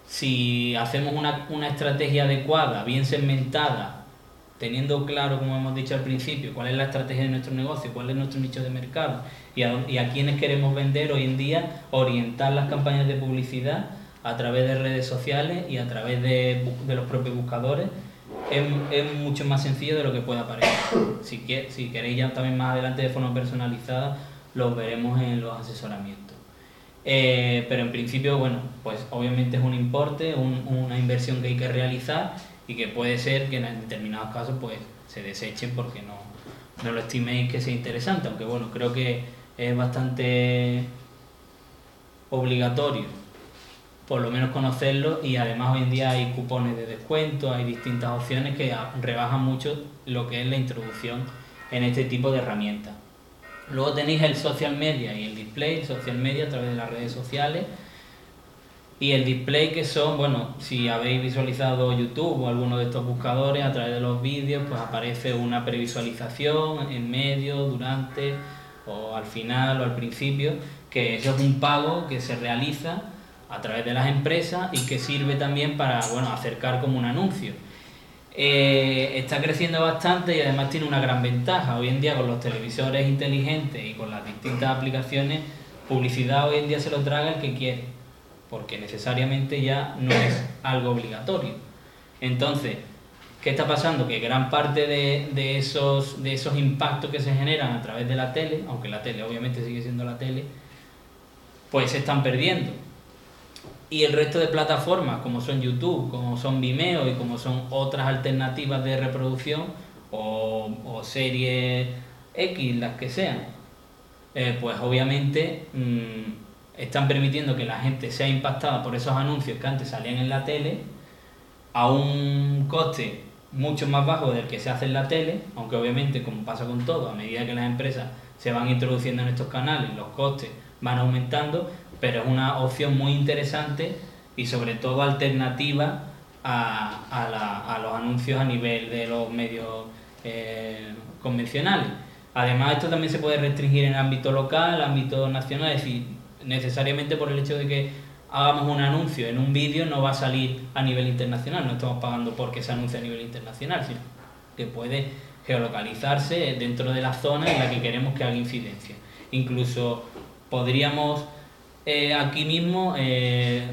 si hacemos una, una estrategia adecuada, bien segmentada, teniendo claro, como hemos dicho al principio, cuál es la estrategia de nuestro negocio, cuál es nuestro nicho de mercado y a, y a quiénes queremos vender hoy en día, orientar las campañas de publicidad a través de redes sociales y a través de, los propios buscadores, es, es mucho más sencillo de lo que pueda parecer. Si, que- si queréis ya también más adelante de forma personalizada, los veremos en los asesoramientos. Eh, pero en principio, bueno, pues obviamente es un importe, un- una inversión que hay que realizar y que puede ser que en determinados casos pues se desechen porque no, no lo estiméis que sea interesante, aunque bueno, creo que es bastante obligatorio por lo menos conocerlo y además hoy en día hay cupones de descuento, hay distintas opciones que rebajan mucho lo que es la introducción en este tipo de herramientas. Luego tenéis el social media y el display, social media a través de las redes sociales y el display que son, bueno, si habéis visualizado YouTube o alguno de estos buscadores a través de los vídeos, pues aparece una previsualización en medio, durante o al final o al principio, que es un pago que se realiza a través de las empresas y que sirve también para, bueno, acercar como un anuncio. Eh, está creciendo bastante y además tiene una gran ventaja. Hoy en día con los televisores inteligentes y con las distintas aplicaciones, publicidad hoy en día se lo traga el que quiere, porque necesariamente ya no es algo obligatorio. Entonces, ¿qué está pasando? Que gran parte de, de esos, de esos impactos que se generan a través de la tele, aunque la tele obviamente sigue siendo la tele, pues se están perdiendo. Y el resto de plataformas, como son YouTube, como son Vimeo y como son otras alternativas de reproducción o, series X, las que sean, eh, pues obviamente mm, están permitiendo que la gente sea impactada por esos anuncios que antes salían en la tele a un coste mucho más bajo del que se hace en la tele, aunque obviamente como pasa con todo, a medida que las empresas se van introduciendo en estos canales, los costes van aumentando, pero es una opción muy interesante y sobre todo alternativa a, a la- a los anuncios a nivel de los medios eh, convencionales. Además, esto también se puede restringir en ámbito local, ámbito nacional, es decir, necesariamente por el hecho de que hagamos un anuncio en un vídeo no va a salir a nivel internacional, no estamos pagando porque se anuncie a nivel internacional, sino que puede geolocalizarse dentro de la zona en la que queremos que haga incidencia. Incluso podríamos eh, aquí mismo eh,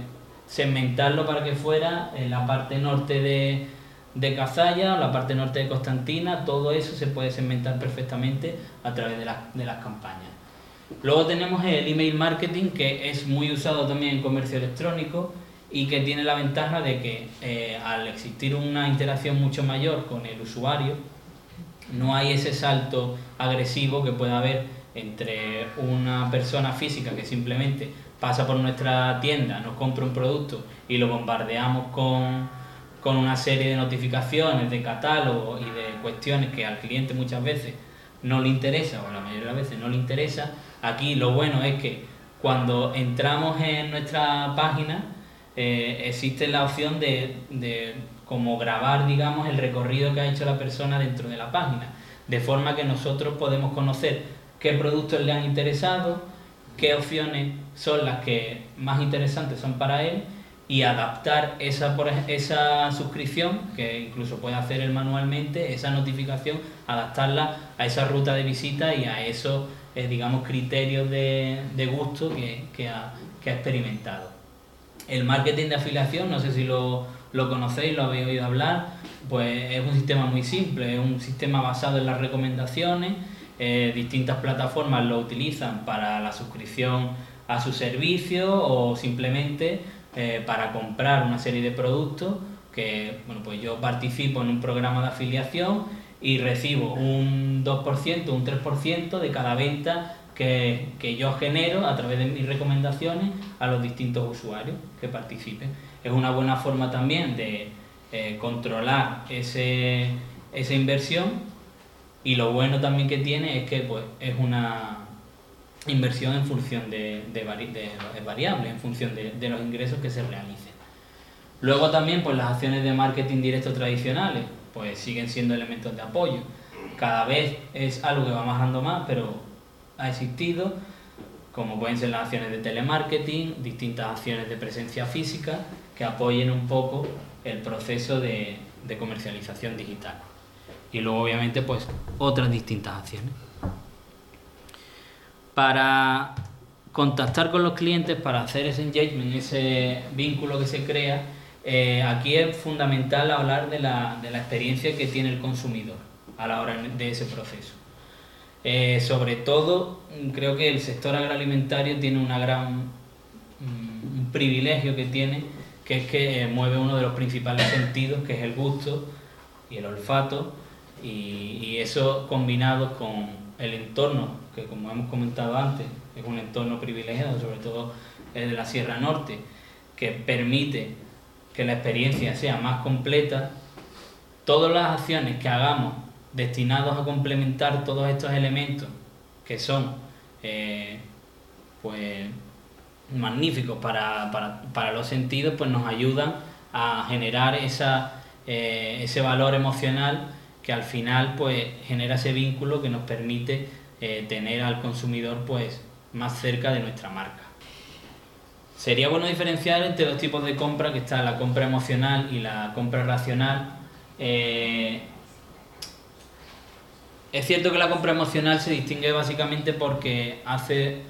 segmentarlo para que fuera en la parte norte de, de Cazalla, la parte norte de Constantina, todo eso se puede segmentar perfectamente a través de, las- de las campañas. Luego tenemos el email marketing, que es muy usado también en comercio electrónico y que tiene la ventaja de que eh, al existir una interacción mucho mayor con el usuario, no hay ese salto agresivo que pueda haber entre una persona física que simplemente pasa por nuestra tienda, nos compra un producto y lo bombardeamos con, con una serie de notificaciones, de catálogo y de cuestiones que al cliente muchas veces no le interesa o la mayoría de las veces no le interesa. Aquí lo bueno es que cuando entramos en nuestra página eh, existe la opción de, de como grabar, digamos, el recorrido que ha hecho la persona dentro de la página, de forma que nosotros podemos conocer qué productos le han interesado, qué opciones son las que más interesantes son para él y adaptar esa, por esa suscripción, que incluso puede hacer él manualmente, esa notificación, adaptarla a esa ruta de visita y a esos, eh, digamos, criterios de, de gusto que, que ha- que ha experimentado. El marketing de afiliación, no sé si lo, lo conocéis, lo habéis oído hablar, pues es un sistema muy simple, es un sistema basado en las recomendaciones, eh, distintas plataformas lo utilizan para la suscripción a su servicio o simplemente eh, para comprar una serie de productos que, bueno, pues yo participo en un programa de afiliación y recibo un 2%, un 3% de cada venta que, que yo genero a través de mis recomendaciones a los distintos usuarios que participen. Es una buena forma también de eh, controlar ese, esa inversión y lo bueno también que tiene es que pues, es una inversión en función de, de, vari- de- es variable, en función de, de los ingresos que se realicen. Luego también pues las acciones de marketing directo tradicionales pues siguen siendo elementos de apoyo. Cada vez es algo que va bajando más, pero ha existido, como pueden ser las acciones de telemarketing, distintas acciones de presencia física, que apoyen un poco el proceso de comercialización digital. Y luego obviamente pues otras distintas acciones. Para contactar con los clientes, para hacer ese engagement, ese vínculo que se crea, eh, aquí es fundamental hablar de la, de la experiencia que tiene el consumidor a la hora de ese proceso. Eh, sobre todo, creo que el sector agroalimentario tiene una gran mm, privilegio que tiene, que es que eh, mueve uno de los principales sentidos, que es el gusto y el olfato, y, eso combinado con el entorno, que como hemos comentado antes, es un entorno privilegiado, sobre todo el de la Sierra Norte, que permite que la experiencia sea más completa, todas las acciones que hagamos destinados a complementar todos estos elementos que son eh, pues magníficos para, para, para, los sentidos, pues nos ayudan a generar esa, eh, ese valor emocional que al final pues genera ese vínculo que nos permite eh, tener al consumidor pues más cerca de nuestra marca. Sería bueno diferenciar entre dos tipos de compra, que está la compra emocional y la compra racional. Eh, es cierto que la compra emocional se distingue básicamente porque hace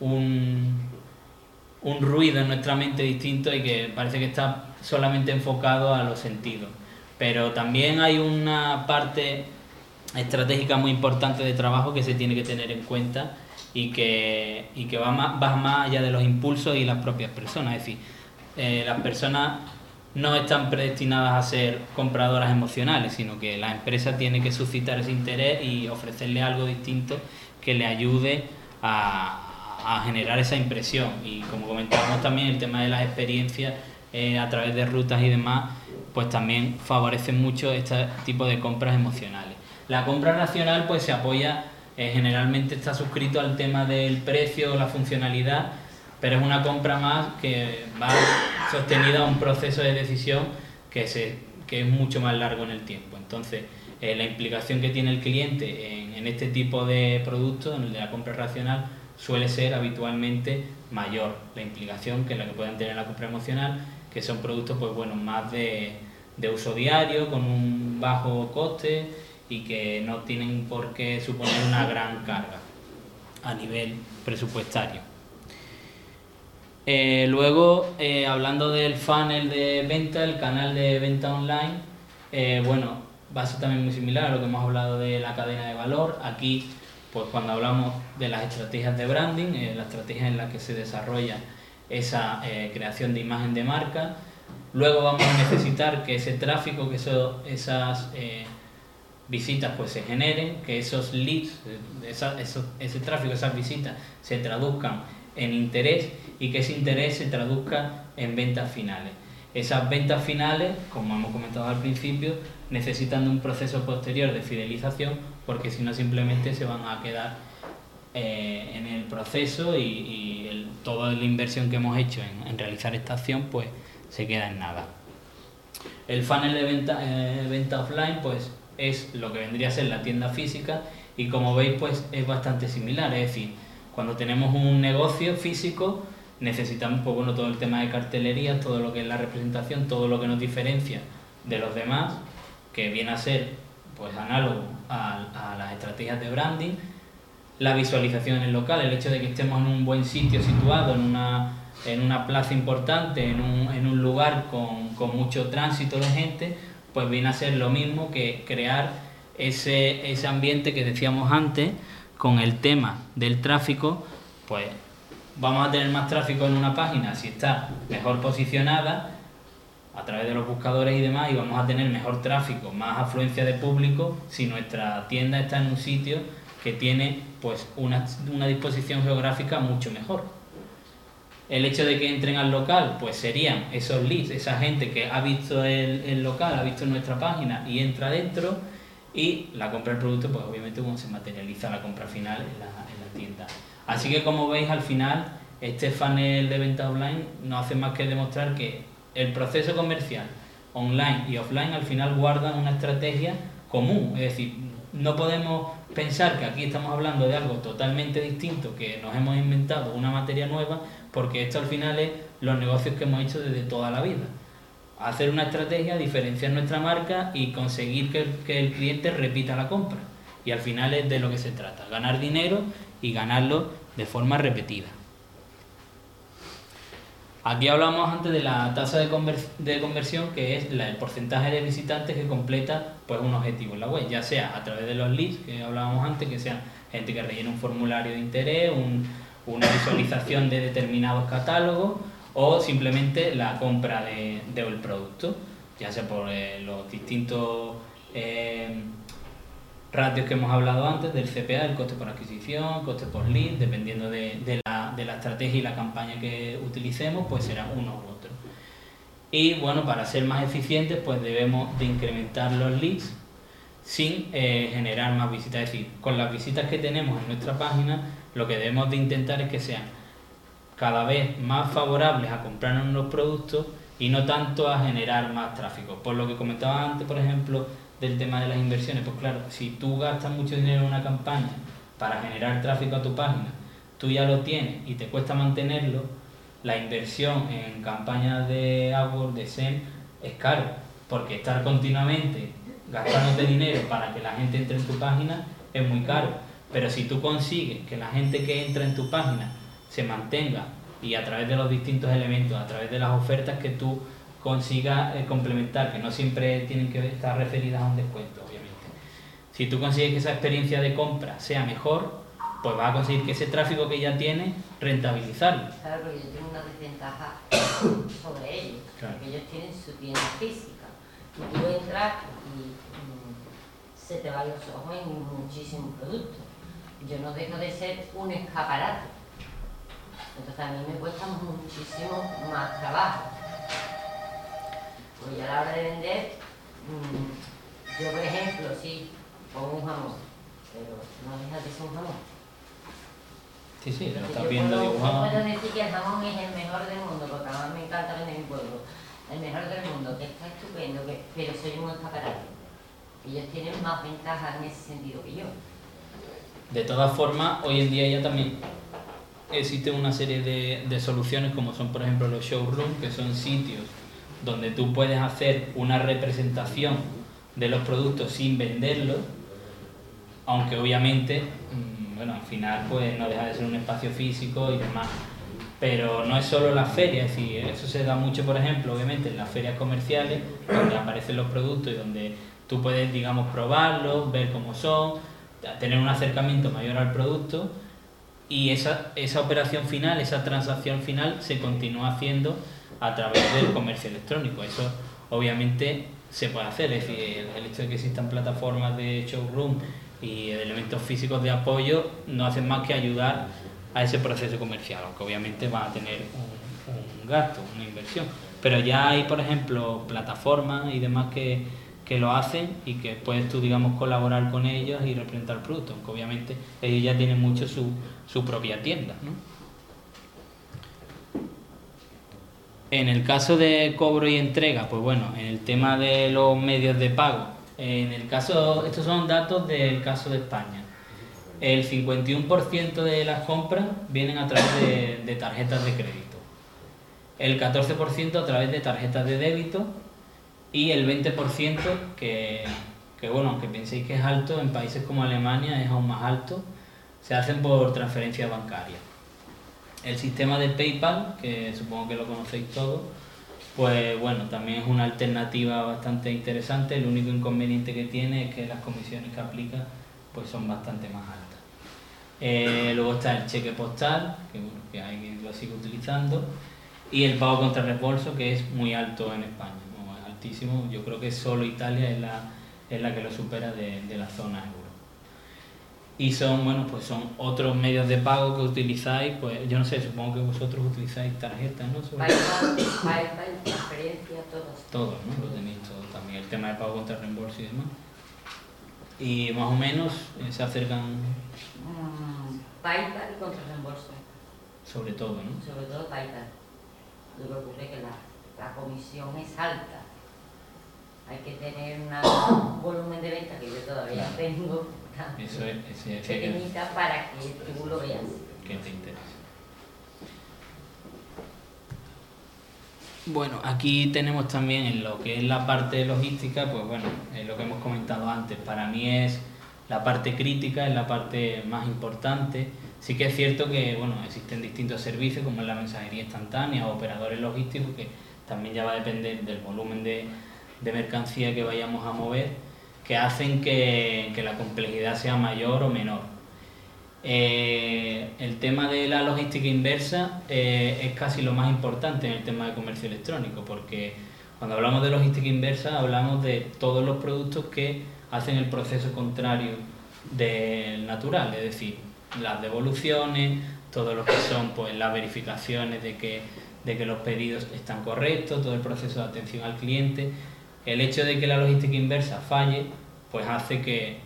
un, un ruido en nuestra mente distinto y que parece que está solamente enfocado a los sentidos. Pero también hay una parte estratégica muy importante de trabajo que se tiene que tener en cuenta y que, y que va, más, va más allá de los impulsos y las propias personas. Es decir, eh, las personas no están predestinadas a ser compradoras emocionales, sino que la empresa tiene que suscitar ese interés y ofrecerle algo distinto que le ayude a, a generar esa impresión. Y como comentábamos también, el tema de las experiencias eh, a través de rutas y demás, pues también favorece mucho este tipo de compras emocionales. La compra racional pues se apoya, eh, generalmente está suscrito al tema del precio, la funcionalidad, pero es una compra más que va sostenida a un proceso de decisión que, se, que es mucho más largo en el tiempo. Entonces, eh, la implicación que tiene el cliente en, este tipo de productos, en el de la compra racional, suele ser habitualmente mayor la implicación que la que pueden tener en la compra emocional, que son productos pues bueno, más de, de uso diario, con un bajo coste y que no tienen por qué suponer una gran carga a nivel presupuestario. Eh, luego, eh, hablando del funnel de venta, el canal de venta online, eh, bueno, va a ser también muy similar a lo que hemos hablado de la cadena de valor. Aquí, pues cuando hablamos de las estrategias de branding, la estrategia en la que se desarrolla esa creación de imagen de marca, luego vamos a necesitar que ese tráfico, que eso, esas eh, visitas pues se generen, que esos leads, esa, eso, ese tráfico, esas visitas se traduzcan en interés y que ese interés se traduzca en ventas finales. Esas ventas finales, como hemos comentado al principio, necesitan un proceso posterior de fidelización porque si no simplemente se van a quedar eh, en el proceso y, y el, toda la inversión que hemos hecho en, en, realizar esta acción pues se queda en nada. El funnel de venta, eh, venta offline pues es lo que vendría a ser la tienda física y como veis pues es bastante similar, es decir, cuando tenemos un negocio físico necesitamos pues, bueno, todo el tema de cartelería, todo lo que es la representación, todo lo que nos diferencia de los demás, que viene a ser pues análogo a, a las estrategias de branding, la visualización en el local, el hecho de que estemos en un buen sitio situado, en una, en una plaza importante, en un, en un lugar con, con, mucho tránsito de gente, pues viene a ser lo mismo que crear ese, ese ambiente que decíamos antes con el tema del tráfico, pues vamos a tener más tráfico en una página si está mejor posicionada a través de los buscadores y demás y vamos a tener mejor tráfico, más afluencia de público si nuestra tienda está en un sitio que tiene pues una, una disposición geográfica mucho mejor. El hecho de que entren al local, pues serían esos leads, esa gente que ha visto el, el local, ha visto nuestra página y entra dentro y la compra del producto, pues obviamente cuando se materializa la compra final en la, en la tienda. Así que como veis al final, este funnel de venta online no hace más que demostrar que el proceso comercial online y offline al final guardan una estrategia común, es decir, no podemos pensar que aquí estamos hablando de algo totalmente distinto, que nos hemos inventado una materia nueva, porque esto al final es los negocios que hemos hecho desde toda la vida. Hacer una estrategia, diferenciar nuestra marca y conseguir que que el cliente repita la compra. Y al final es de lo que se trata, ganar dinero y ganarlo de forma repetida. Aquí hablamos antes de la tasa de, conver- de conversión, que es el porcentaje de visitantes que completa pues, un objetivo en la web, ya sea a través de los leads que hablábamos antes, que sean gente que rellena un formulario de interés, un- una visualización de determinados catálogos o simplemente la compra de- del producto, ya sea por eh, los distintos eh, ratios que hemos hablado antes del CPA, el coste por adquisición, coste por lead, dependiendo de, de la, de la estrategia y la campaña que utilicemos, pues será uno u otro. Y bueno, para ser más eficientes, pues debemos de incrementar los leads sin eh, generar más visitas. Es decir, con las visitas que tenemos en nuestra página, lo que debemos de intentar es que sean cada vez más favorables a comprarnos los productos y no tanto a generar más tráfico. Por lo que comentaba antes, por ejemplo, del tema de las inversiones, pues claro, si tú gastas mucho dinero en una campaña para generar tráfico a tu página, tú ya lo tienes y te cuesta mantenerlo, la inversión en campañas de AdWords, de SEM, es caro, porque estar continuamente gastándote dinero para que la gente entre en tu página es muy caro. Pero si tú consigues que la gente que entra en tu página se mantenga y a través de los distintos elementos, a través de las ofertas que tú consigas eh, complementar, que no siempre tienen que estar referidas a un descuento, obviamente. Si tú consigues que esa experiencia de compra sea mejor, pues vas a conseguir que ese tráfico que ya tienes, rentabilizarlo. Claro, porque yo tengo una desventaja sobre ellos, Claro. porque ellos tienen su tienda física. Y tú entras y mm, se te van los ojos en muchísimos productos. Yo no dejo de ser un escaparate. Entonces a mí me cuesta muchísimo más trabajo. Pues a la hora de vender, mm, yo por ejemplo, sí, pongo un jamón, pero no deja de ser un jamón. Sí, sí, lo estás yo viendo puedo- dibujado. puedo decir que el jamón es el mejor del mundo, porque además me encanta vender mi pueblo. El mejor del mundo, que está estupendo, que- pero soy un escaparate. Ellos tienen más ventajas en ese sentido que yo. De todas formas, hoy en día ya también existe una serie de, de soluciones como son por ejemplo los showrooms, que son sitios donde tú puedes hacer una representación de los productos sin venderlos, aunque obviamente, mm, bueno, al final pues no deja de ser un espacio físico y demás. Pero no es solo la feria, es eso se da mucho, por ejemplo, obviamente en las ferias comerciales, donde aparecen los productos y donde tú puedes, digamos, probarlos, ver cómo son, tener un acercamiento mayor al producto y esa, esa operación final, esa transacción final se continúa haciendo a través del comercio electrónico. Eso obviamente se puede hacer, es decir, el, hecho de que existan plataformas de showroom y elementos físicos de apoyo no hacen más que ayudar a ese proceso comercial, aunque obviamente va a tener un, un gasto, una inversión. Pero ya hay, por ejemplo, plataformas y demás que, que lo hacen y que puedes tú, digamos, colaborar con ellos y representar el producto, aunque obviamente ellos ya tienen mucho su, su propia tienda, ¿no? En el caso de cobro y entrega, pues bueno, en el tema de los medios de pago, en el caso, estos son datos del caso de España. El 51% de las compras vienen a través de tarjetas de crédito, el 14% a través de tarjetas de débito y el 20% que, que, bueno, aunque penséis que es alto, en países como Alemania es aún más alto, se hacen por transferencia bancaria. El sistema de PayPal, que supongo que lo conocéis todos, pues bueno, también es una alternativa bastante interesante. El único inconveniente que tiene es que las comisiones que aplica pues son bastante más altas. Eh, luego está el cheque postal, que bueno, que hay lo sigue utilizando, y el pago contra reembolso, que es muy alto en España, altísimo. Yo creo que solo Italia es la, es la que lo supera de, de la zona euro. Y son, bueno, pues son otros medios de pago que utilizáis, pues yo no sé, supongo que vosotros utilizáis tarjetas, ¿no? Sobre- PayPal, transferencia, todos. todo, ¿no? Lo tenéis todo también, el tema de pago contra reembolso y demás. Y más o menos eh, se acercan Mm, PayPal y contra reembolso. sobre todo, ¿no? Sobre todo PayPal. Lo que ocurre es que la, la comisión es alta. Hay que tener una- un volumen de venta que yo todavía tengo tan Eso es, ese que, pequeñita para que tú lo veas. que te interesa. Bueno, aquí tenemos también en lo que es la parte logística, pues bueno, es lo que hemos comentado antes, para mí es la parte crítica, es la parte más importante. Sí que es cierto que bueno, existen distintos servicios como la mensajería instantánea o operadores logísticos que también ya va a depender del volumen de, de mercancía que vayamos a mover, que hacen que, que la complejidad sea mayor o menor. Eh, el tema de la logística inversa eh, es casi lo más importante en el tema de comercio electrónico, porque cuando hablamos de logística inversa hablamos de todos los productos que hacen el proceso contrario del natural, es decir, las devoluciones, todo lo que son pues, las verificaciones de que, de que los pedidos están correctos, todo el proceso de atención al cliente. El hecho de que la logística inversa falle, pues hace que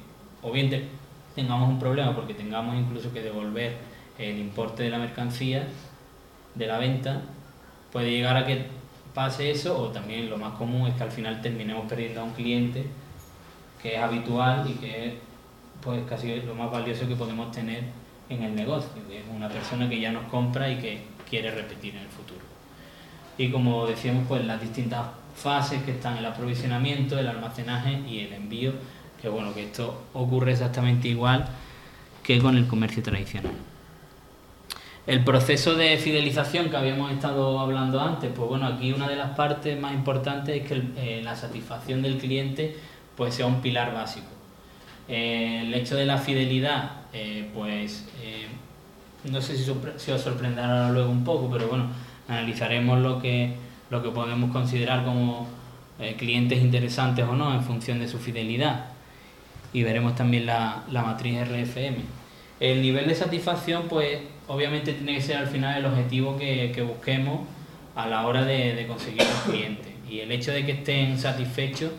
o bien tengamos un problema porque tengamos incluso que devolver el importe de la mercancía de la venta, puede llegar a que pase eso o también lo más común es que al final terminemos perdiendo a un cliente que es habitual y que es pues casi lo más valioso que podemos tener en el negocio, que es una persona que ya nos compra y que quiere repetir en el futuro. Y como decíamos, pues las distintas fases que están el aprovisionamiento, el almacenaje y el envío que bueno, que esto ocurre exactamente igual que con el comercio tradicional. El proceso de fidelización que habíamos estado hablando antes, pues bueno, aquí una de las partes más importantes es que eh, la satisfacción del cliente pues sea un pilar básico. Eh, el hecho de la fidelidad, eh, pues no sé si, si, os sorprenderá luego un poco, pero bueno, analizaremos lo que, lo que podemos considerar como clientes interesantes o no en función de su fidelidad y veremos también la, la matriz RFM. El nivel de satisfacción, pues obviamente tiene que ser al final el objetivo que, que busquemos a la hora de, de, conseguir los clientes. Y el hecho de que estén satisfechos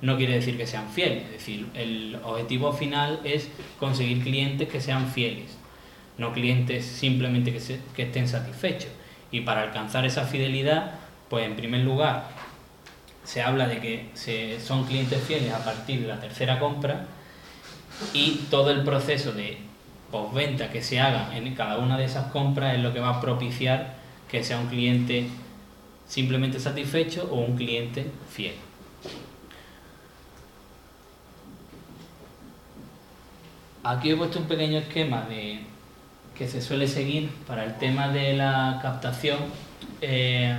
no quiere decir que sean fieles. Es decir, el objetivo final es conseguir clientes que sean fieles, no clientes simplemente que, se, que estén satisfechos. Y para alcanzar esa fidelidad, pues en primer lugar se habla de que se, son clientes fieles a partir de la tercera compra y todo el proceso de postventa que se haga en cada una de esas compras es lo que va a propiciar que sea un cliente simplemente satisfecho o un cliente fiel. Aquí he puesto un pequeño esquema de, que se suele seguir para el tema de la captación. Eh,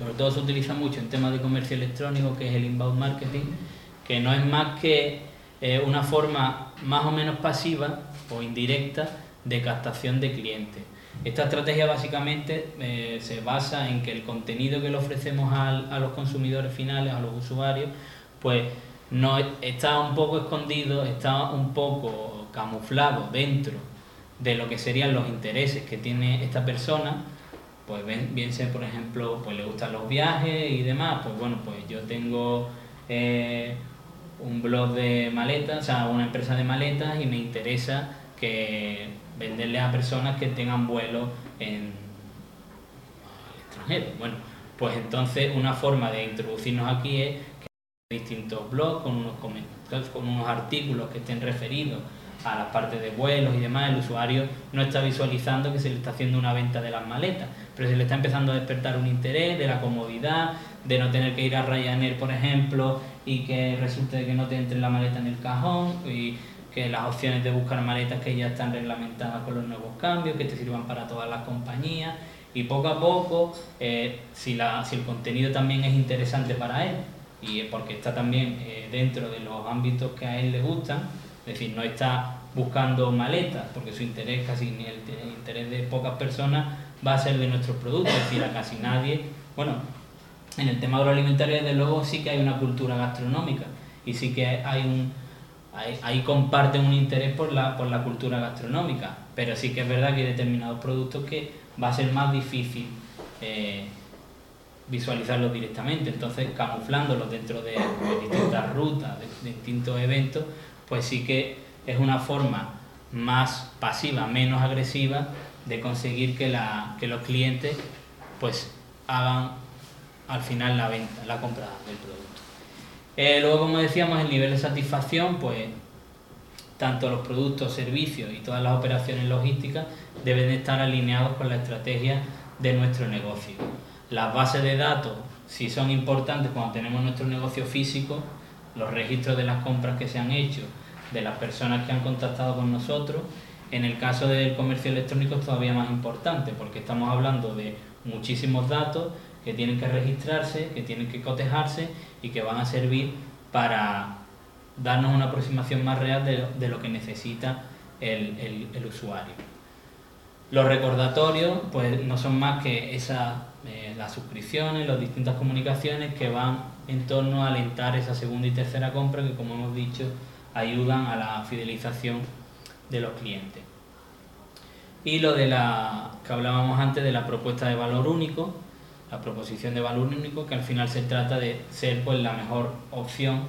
sobre todo se utiliza mucho en temas de comercio electrónico, que es el inbound marketing, que no es más que eh, una forma más o menos pasiva o indirecta de captación de clientes. Esta estrategia básicamente eh, se basa en que el contenido que le ofrecemos a los consumidores finales, a los usuarios, pues no está un poco escondido, está un poco camuflado dentro de lo que serían los intereses que tiene esta persona pues bien, sea por ejemplo, pues le gustan los viajes y demás, pues bueno, pues yo tengo eh, un blog de maletas, o sea, una empresa de maletas y me interesa que venderle a personas que tengan vuelos en extranjero. Bueno, pues entonces una forma de introducirnos aquí es que distintos blogs con unos con unos artículos que estén referidos a las partes de vuelos y demás, el usuario no está visualizando que se le está haciendo una venta de las maletas, pero se le está empezando a despertar un interés de la comodidad, de no tener que ir a Ryanair, por ejemplo, y que resulte que no te entre la maleta en el cajón, y que las opciones de buscar maletas que ya están reglamentadas con los nuevos cambios, que te sirvan para todas las compañías, y poco a poco, eh, si, la, si el contenido también es interesante para él, y porque está también eh, dentro de los ámbitos que a él le gustan, es decir, no está buscando maletas, porque su interés, casi ni el, interés de pocas personas, va a ser de nuestros productos, es decir, a casi nadie. Bueno, en el tema agroalimentario, desde luego, sí que hay una cultura gastronómica y sí que hay un. Ahí comparten un interés por la, por la cultura gastronómica, pero sí que es verdad que hay determinados productos que va a ser más difícil eh, visualizarlos directamente, entonces camuflándolos dentro de, distintas rutas, de distintos eventos, pues sí que es una forma más pasiva, menos agresiva de conseguir que, la, que los clientes pues hagan al final la venta, la compra del producto. Eh, luego, como decíamos, el nivel de satisfacción, pues tanto los productos, servicios y todas las operaciones logísticas deben estar alineados con la estrategia de nuestro negocio. las bases de datos, si son importantes cuando tenemos nuestro negocio físico, los registros de las compras que se han hecho, de las personas que han contactado con nosotros. En el caso del comercio electrónico es todavía más importante porque estamos hablando de muchísimos datos que tienen que registrarse, que tienen que cotejarse y que van a servir para darnos una aproximación más real de, lo que necesita el usuario. Los recordatorios pues no son más que esas, eh, las suscripciones, las distintas comunicaciones que van en torno a alentar esa segunda y tercera compra que como hemos dicho ayudan a la fidelización de los clientes. Y lo de la que hablábamos antes de la propuesta de valor único, la proposición de valor único, que al final se trata de ser pues la mejor opción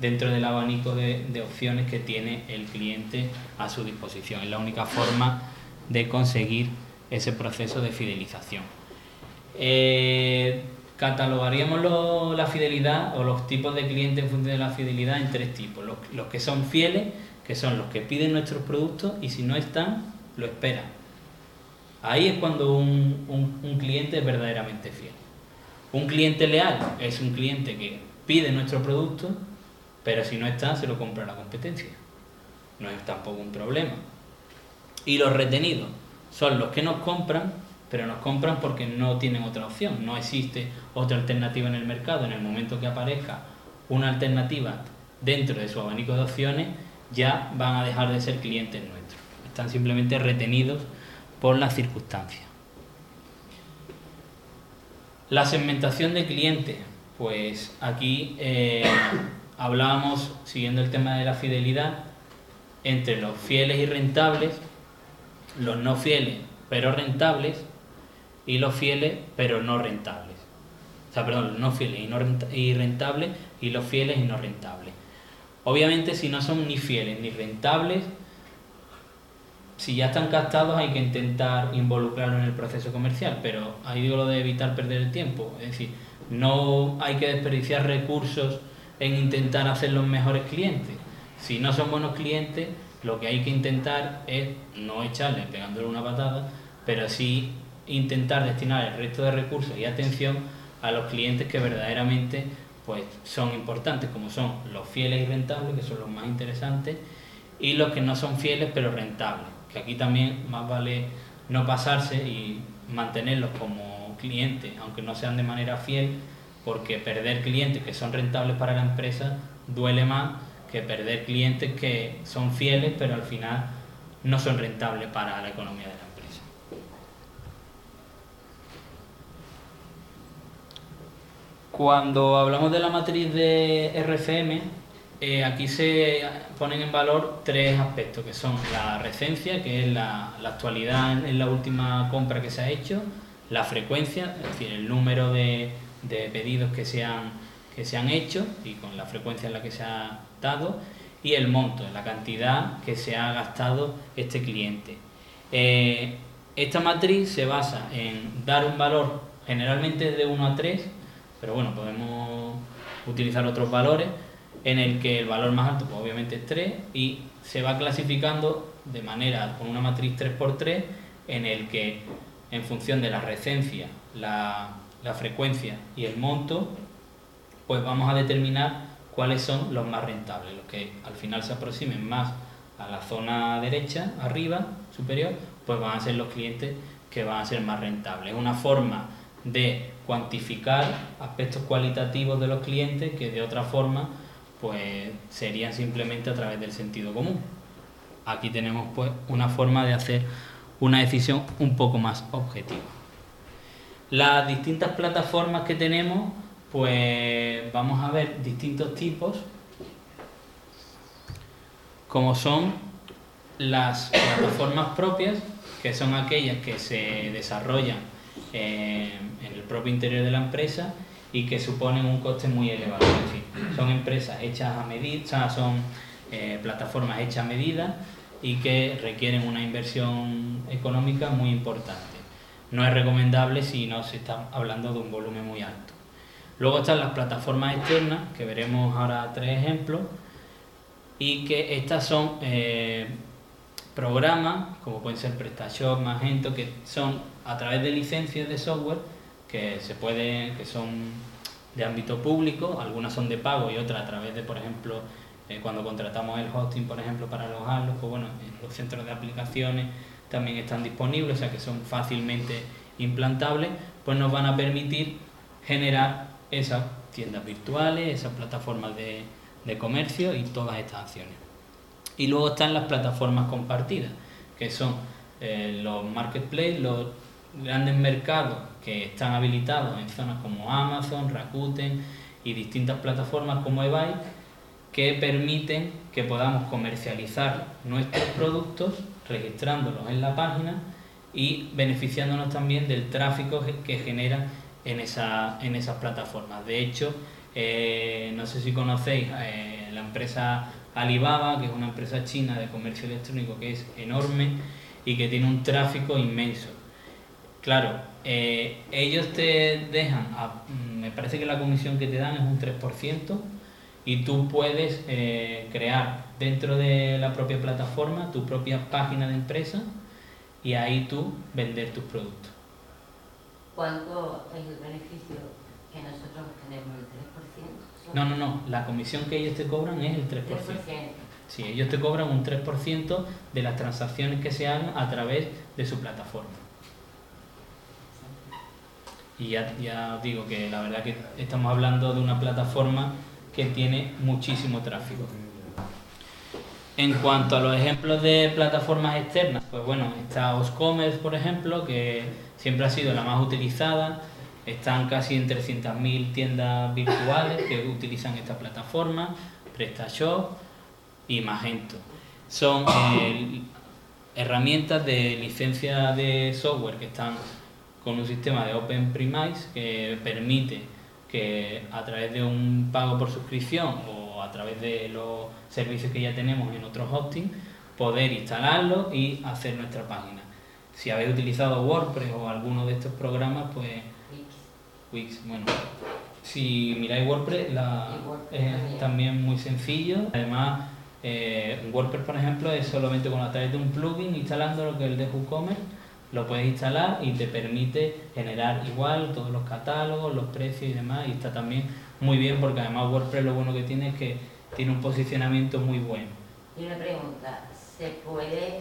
dentro del abanico de, opciones que tiene el cliente a su disposición. Es la única forma de conseguir ese proceso de fidelización. Eh, catalogaríamos lo- la fidelidad o los tipos de clientes en función de la fidelidad en tres tipos. Los, los que son fieles, que son los que piden nuestros productos y si no están, lo esperan. Ahí es cuando un, un- un cliente es verdaderamente fiel. Un cliente leal es un cliente que pide nuestro producto, pero si no está, se lo compra la competencia. No es tampoco un problema. Y los retenidos son los que nos compran, pero nos compran porque no tienen otra opción. No existe otra alternativa en el mercado. En el momento que aparezca una alternativa dentro de su abanico de opciones, ya van a dejar de ser clientes nuestros. Están simplemente retenidos por las circunstancias. La segmentación de clientes, pues aquí eh, hablábamos, siguiendo el tema de la fidelidad, entre los fieles y rentables, los no fieles pero rentables y los fieles pero no rentables. O sea, perdón, no fieles y, no rentables y los fieles y no rentables. Obviamente si no son ni fieles ni rentables, si ya están captados hay que intentar involucrarlos en el proceso comercial, pero ahí digo lo de evitar perder el tiempo, es decir, no hay que desperdiciar recursos en intentar hacer los mejores clientes. Si no son buenos clientes, lo que hay que intentar es no echarle pegándole una patada, pero sí intentar destinar el resto de recursos y atención a los clientes que verdaderamente pues son importantes, como son los fieles y rentables, que son los más interesantes, y los que no son fieles pero rentables, que aquí también más vale no pasarse y mantenerlos como clientes, aunque no sean de manera fiel, porque perder clientes que son rentables para la empresa duele más que perder clientes que son fieles pero al final no son rentables para la economía de la empresa. Cuando hablamos de la matriz de RFM, eh, aquí se ponen en valor tres aspectos, que son la recencia, que es la, actualidad en, la última compra que se ha hecho, la frecuencia, es decir, el número de, de pedidos que se, han, que se han hecho y con la frecuencia en la que se ha dado, y el monto, la cantidad que se ha gastado este cliente. Eh, esta matriz se basa en dar un valor generalmente de 1 a 3, pero bueno, podemos utilizar otros valores en el que el valor más alto pues, obviamente es 3 y se va clasificando de manera con una matriz 3x3 en el que en función de la recencia, la, la frecuencia y el monto, pues vamos a determinar cuáles son los más rentables, los que al final se aproximen más a la zona derecha, arriba, superior, pues van a ser los clientes que van a ser más rentables. Es una forma de cuantificar aspectos cualitativos de los clientes que de otra forma pues serían simplemente a través del sentido común. Aquí tenemos pues una forma de hacer una decisión un poco más objetiva. Las distintas plataformas que tenemos, pues vamos a ver distintos tipos, como son las plataformas propias, que son aquellas que se desarrollan eh, en el propio interior de la empresa y que suponen un coste muy elevado. Es decir, son empresas hechas a medida, son eh, plataformas hechas a medida y que requieren una inversión económica muy importante. No es recomendable si no se está hablando de un volumen muy alto. Luego están las plataformas externas, que veremos ahora tres ejemplos, y que estas son eh, programas, como pueden ser PrestaShop, Magento, que son a través de licencias de software que se puede, que son de ámbito público, algunas son de pago y otras a través de, por ejemplo, eh, cuando contratamos el hosting, por ejemplo, para alojarlos, pues bueno, en los centros de aplicaciones también están disponibles, o sea que son fácilmente implantables, pues nos van a permitir generar esas tiendas virtuales, esas plataformas de, de comercio y todas estas acciones. Y luego están las plataformas compartidas, que son eh, los marketplaces, los grandes mercados que están habilitados en zonas como Amazon, Rakuten y distintas plataformas como eBay que permiten que podamos comercializar nuestros productos registrándolos en la página y beneficiándonos también del tráfico que generan en, esa, en esas plataformas. De hecho, eh, no sé si conocéis eh, la empresa Alibaba, que es una empresa china de comercio electrónico que es enorme y que tiene un tráfico inmenso. Claro, eh, ellos te dejan, me parece que la comisión que te dan es un 3% y tú puedes crear dentro de la propia plataforma tu propia página de empresa y ahí tú vender tus productos. ¿Cuánto es el beneficio que nosotros tenemos? ¿El 3%? No, no, no. La comisión que ellos te cobran es el 3%. 3%. Sí, ellos te cobran un 3% de las transacciones que se hagan a través de su plataforma. Y ya, ya digo que la verdad que estamos hablando de una plataforma que tiene muchísimo tráfico. En cuanto a los ejemplos de plataformas externas, pues bueno, está Oscommerce, por ejemplo, que siempre ha sido la más utilizada. Están casi en 300.000 tiendas virtuales que utilizan esta plataforma, PrestaShop y Magento. Son eh, herramientas de licencia de software que están con un sistema de Open Premise que permite que a través de un pago por suscripción o a través de los servicios que ya tenemos en otros hosting, poder instalarlo y hacer nuestra página. Si habéis utilizado WordPress o alguno de estos programas, pues Wix, bueno, si miráis WordPress, es también muy sencillo. Además, eh, WordPress, por ejemplo, es solamente con a través de un plugin instalando lo que es el de WooCommerce, lo puedes instalar y te permite generar igual todos los catálogos, los precios y demás. Y está también muy bien porque además WordPress lo bueno que tiene es que tiene un posicionamiento muy bueno. Y una pregunta, ¿se puede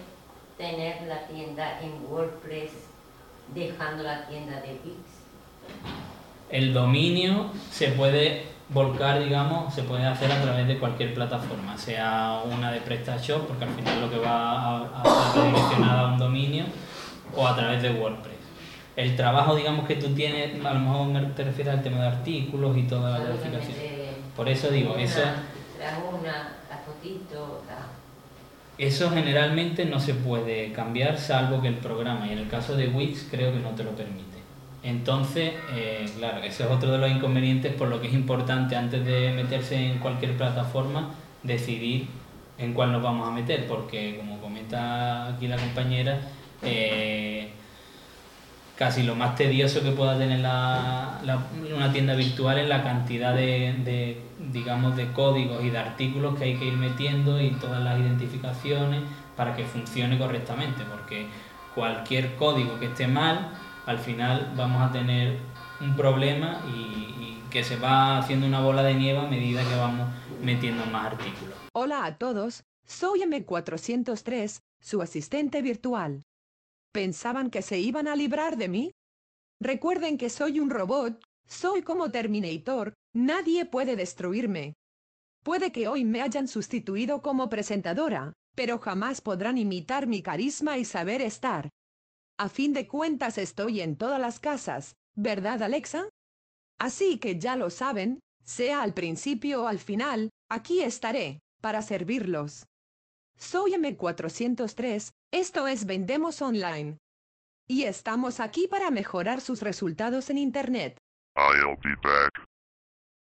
tener la tienda en WordPress dejando la tienda de Wix? El dominio se puede volcar, digamos, se puede hacer a través de cualquier plataforma, sea una de PrestaShop, porque al final lo que va a, estar direccionada a un dominio, o a través de WordPress. El trabajo, digamos, que tú tienes, a lo mejor te refieres al tema de artículos y toda la verificación. Por eso digo, eso una, la fotito, Eso generalmente no se puede cambiar salvo que el programa, y en el caso de Wix creo que no te lo permite. Entonces, eh, claro, ese es otro de los inconvenientes por lo que es importante antes de meterse en cualquier plataforma decidir en cuál nos vamos a meter, porque como comenta aquí la compañera, eh, casi lo más tedioso que pueda tener la, una tienda virtual es la cantidad de, digamos, de códigos y de artículos que hay que ir metiendo y todas las identificaciones para que funcione correctamente, porque cualquier código que esté mal, al final vamos a tener un problema y, que se va haciendo una bola de nieve a medida que vamos metiendo más artículos. Hola a todos, soy M403, su asistente virtual. ¿Pensaban que se iban a librar de mí? Recuerden que soy un robot, soy como Terminator, nadie puede destruirme. Puede que hoy me hayan sustituido como presentadora, pero jamás podrán imitar mi carisma y saber estar. A fin de cuentas estoy en todas las casas, ¿verdad Alexa? Así que ya lo saben, sea al principio o al final, aquí estaré, para servirlos. Soy M403, esto es Vendemos Online. Y estamos aquí para mejorar sus resultados en Internet. I'll be back.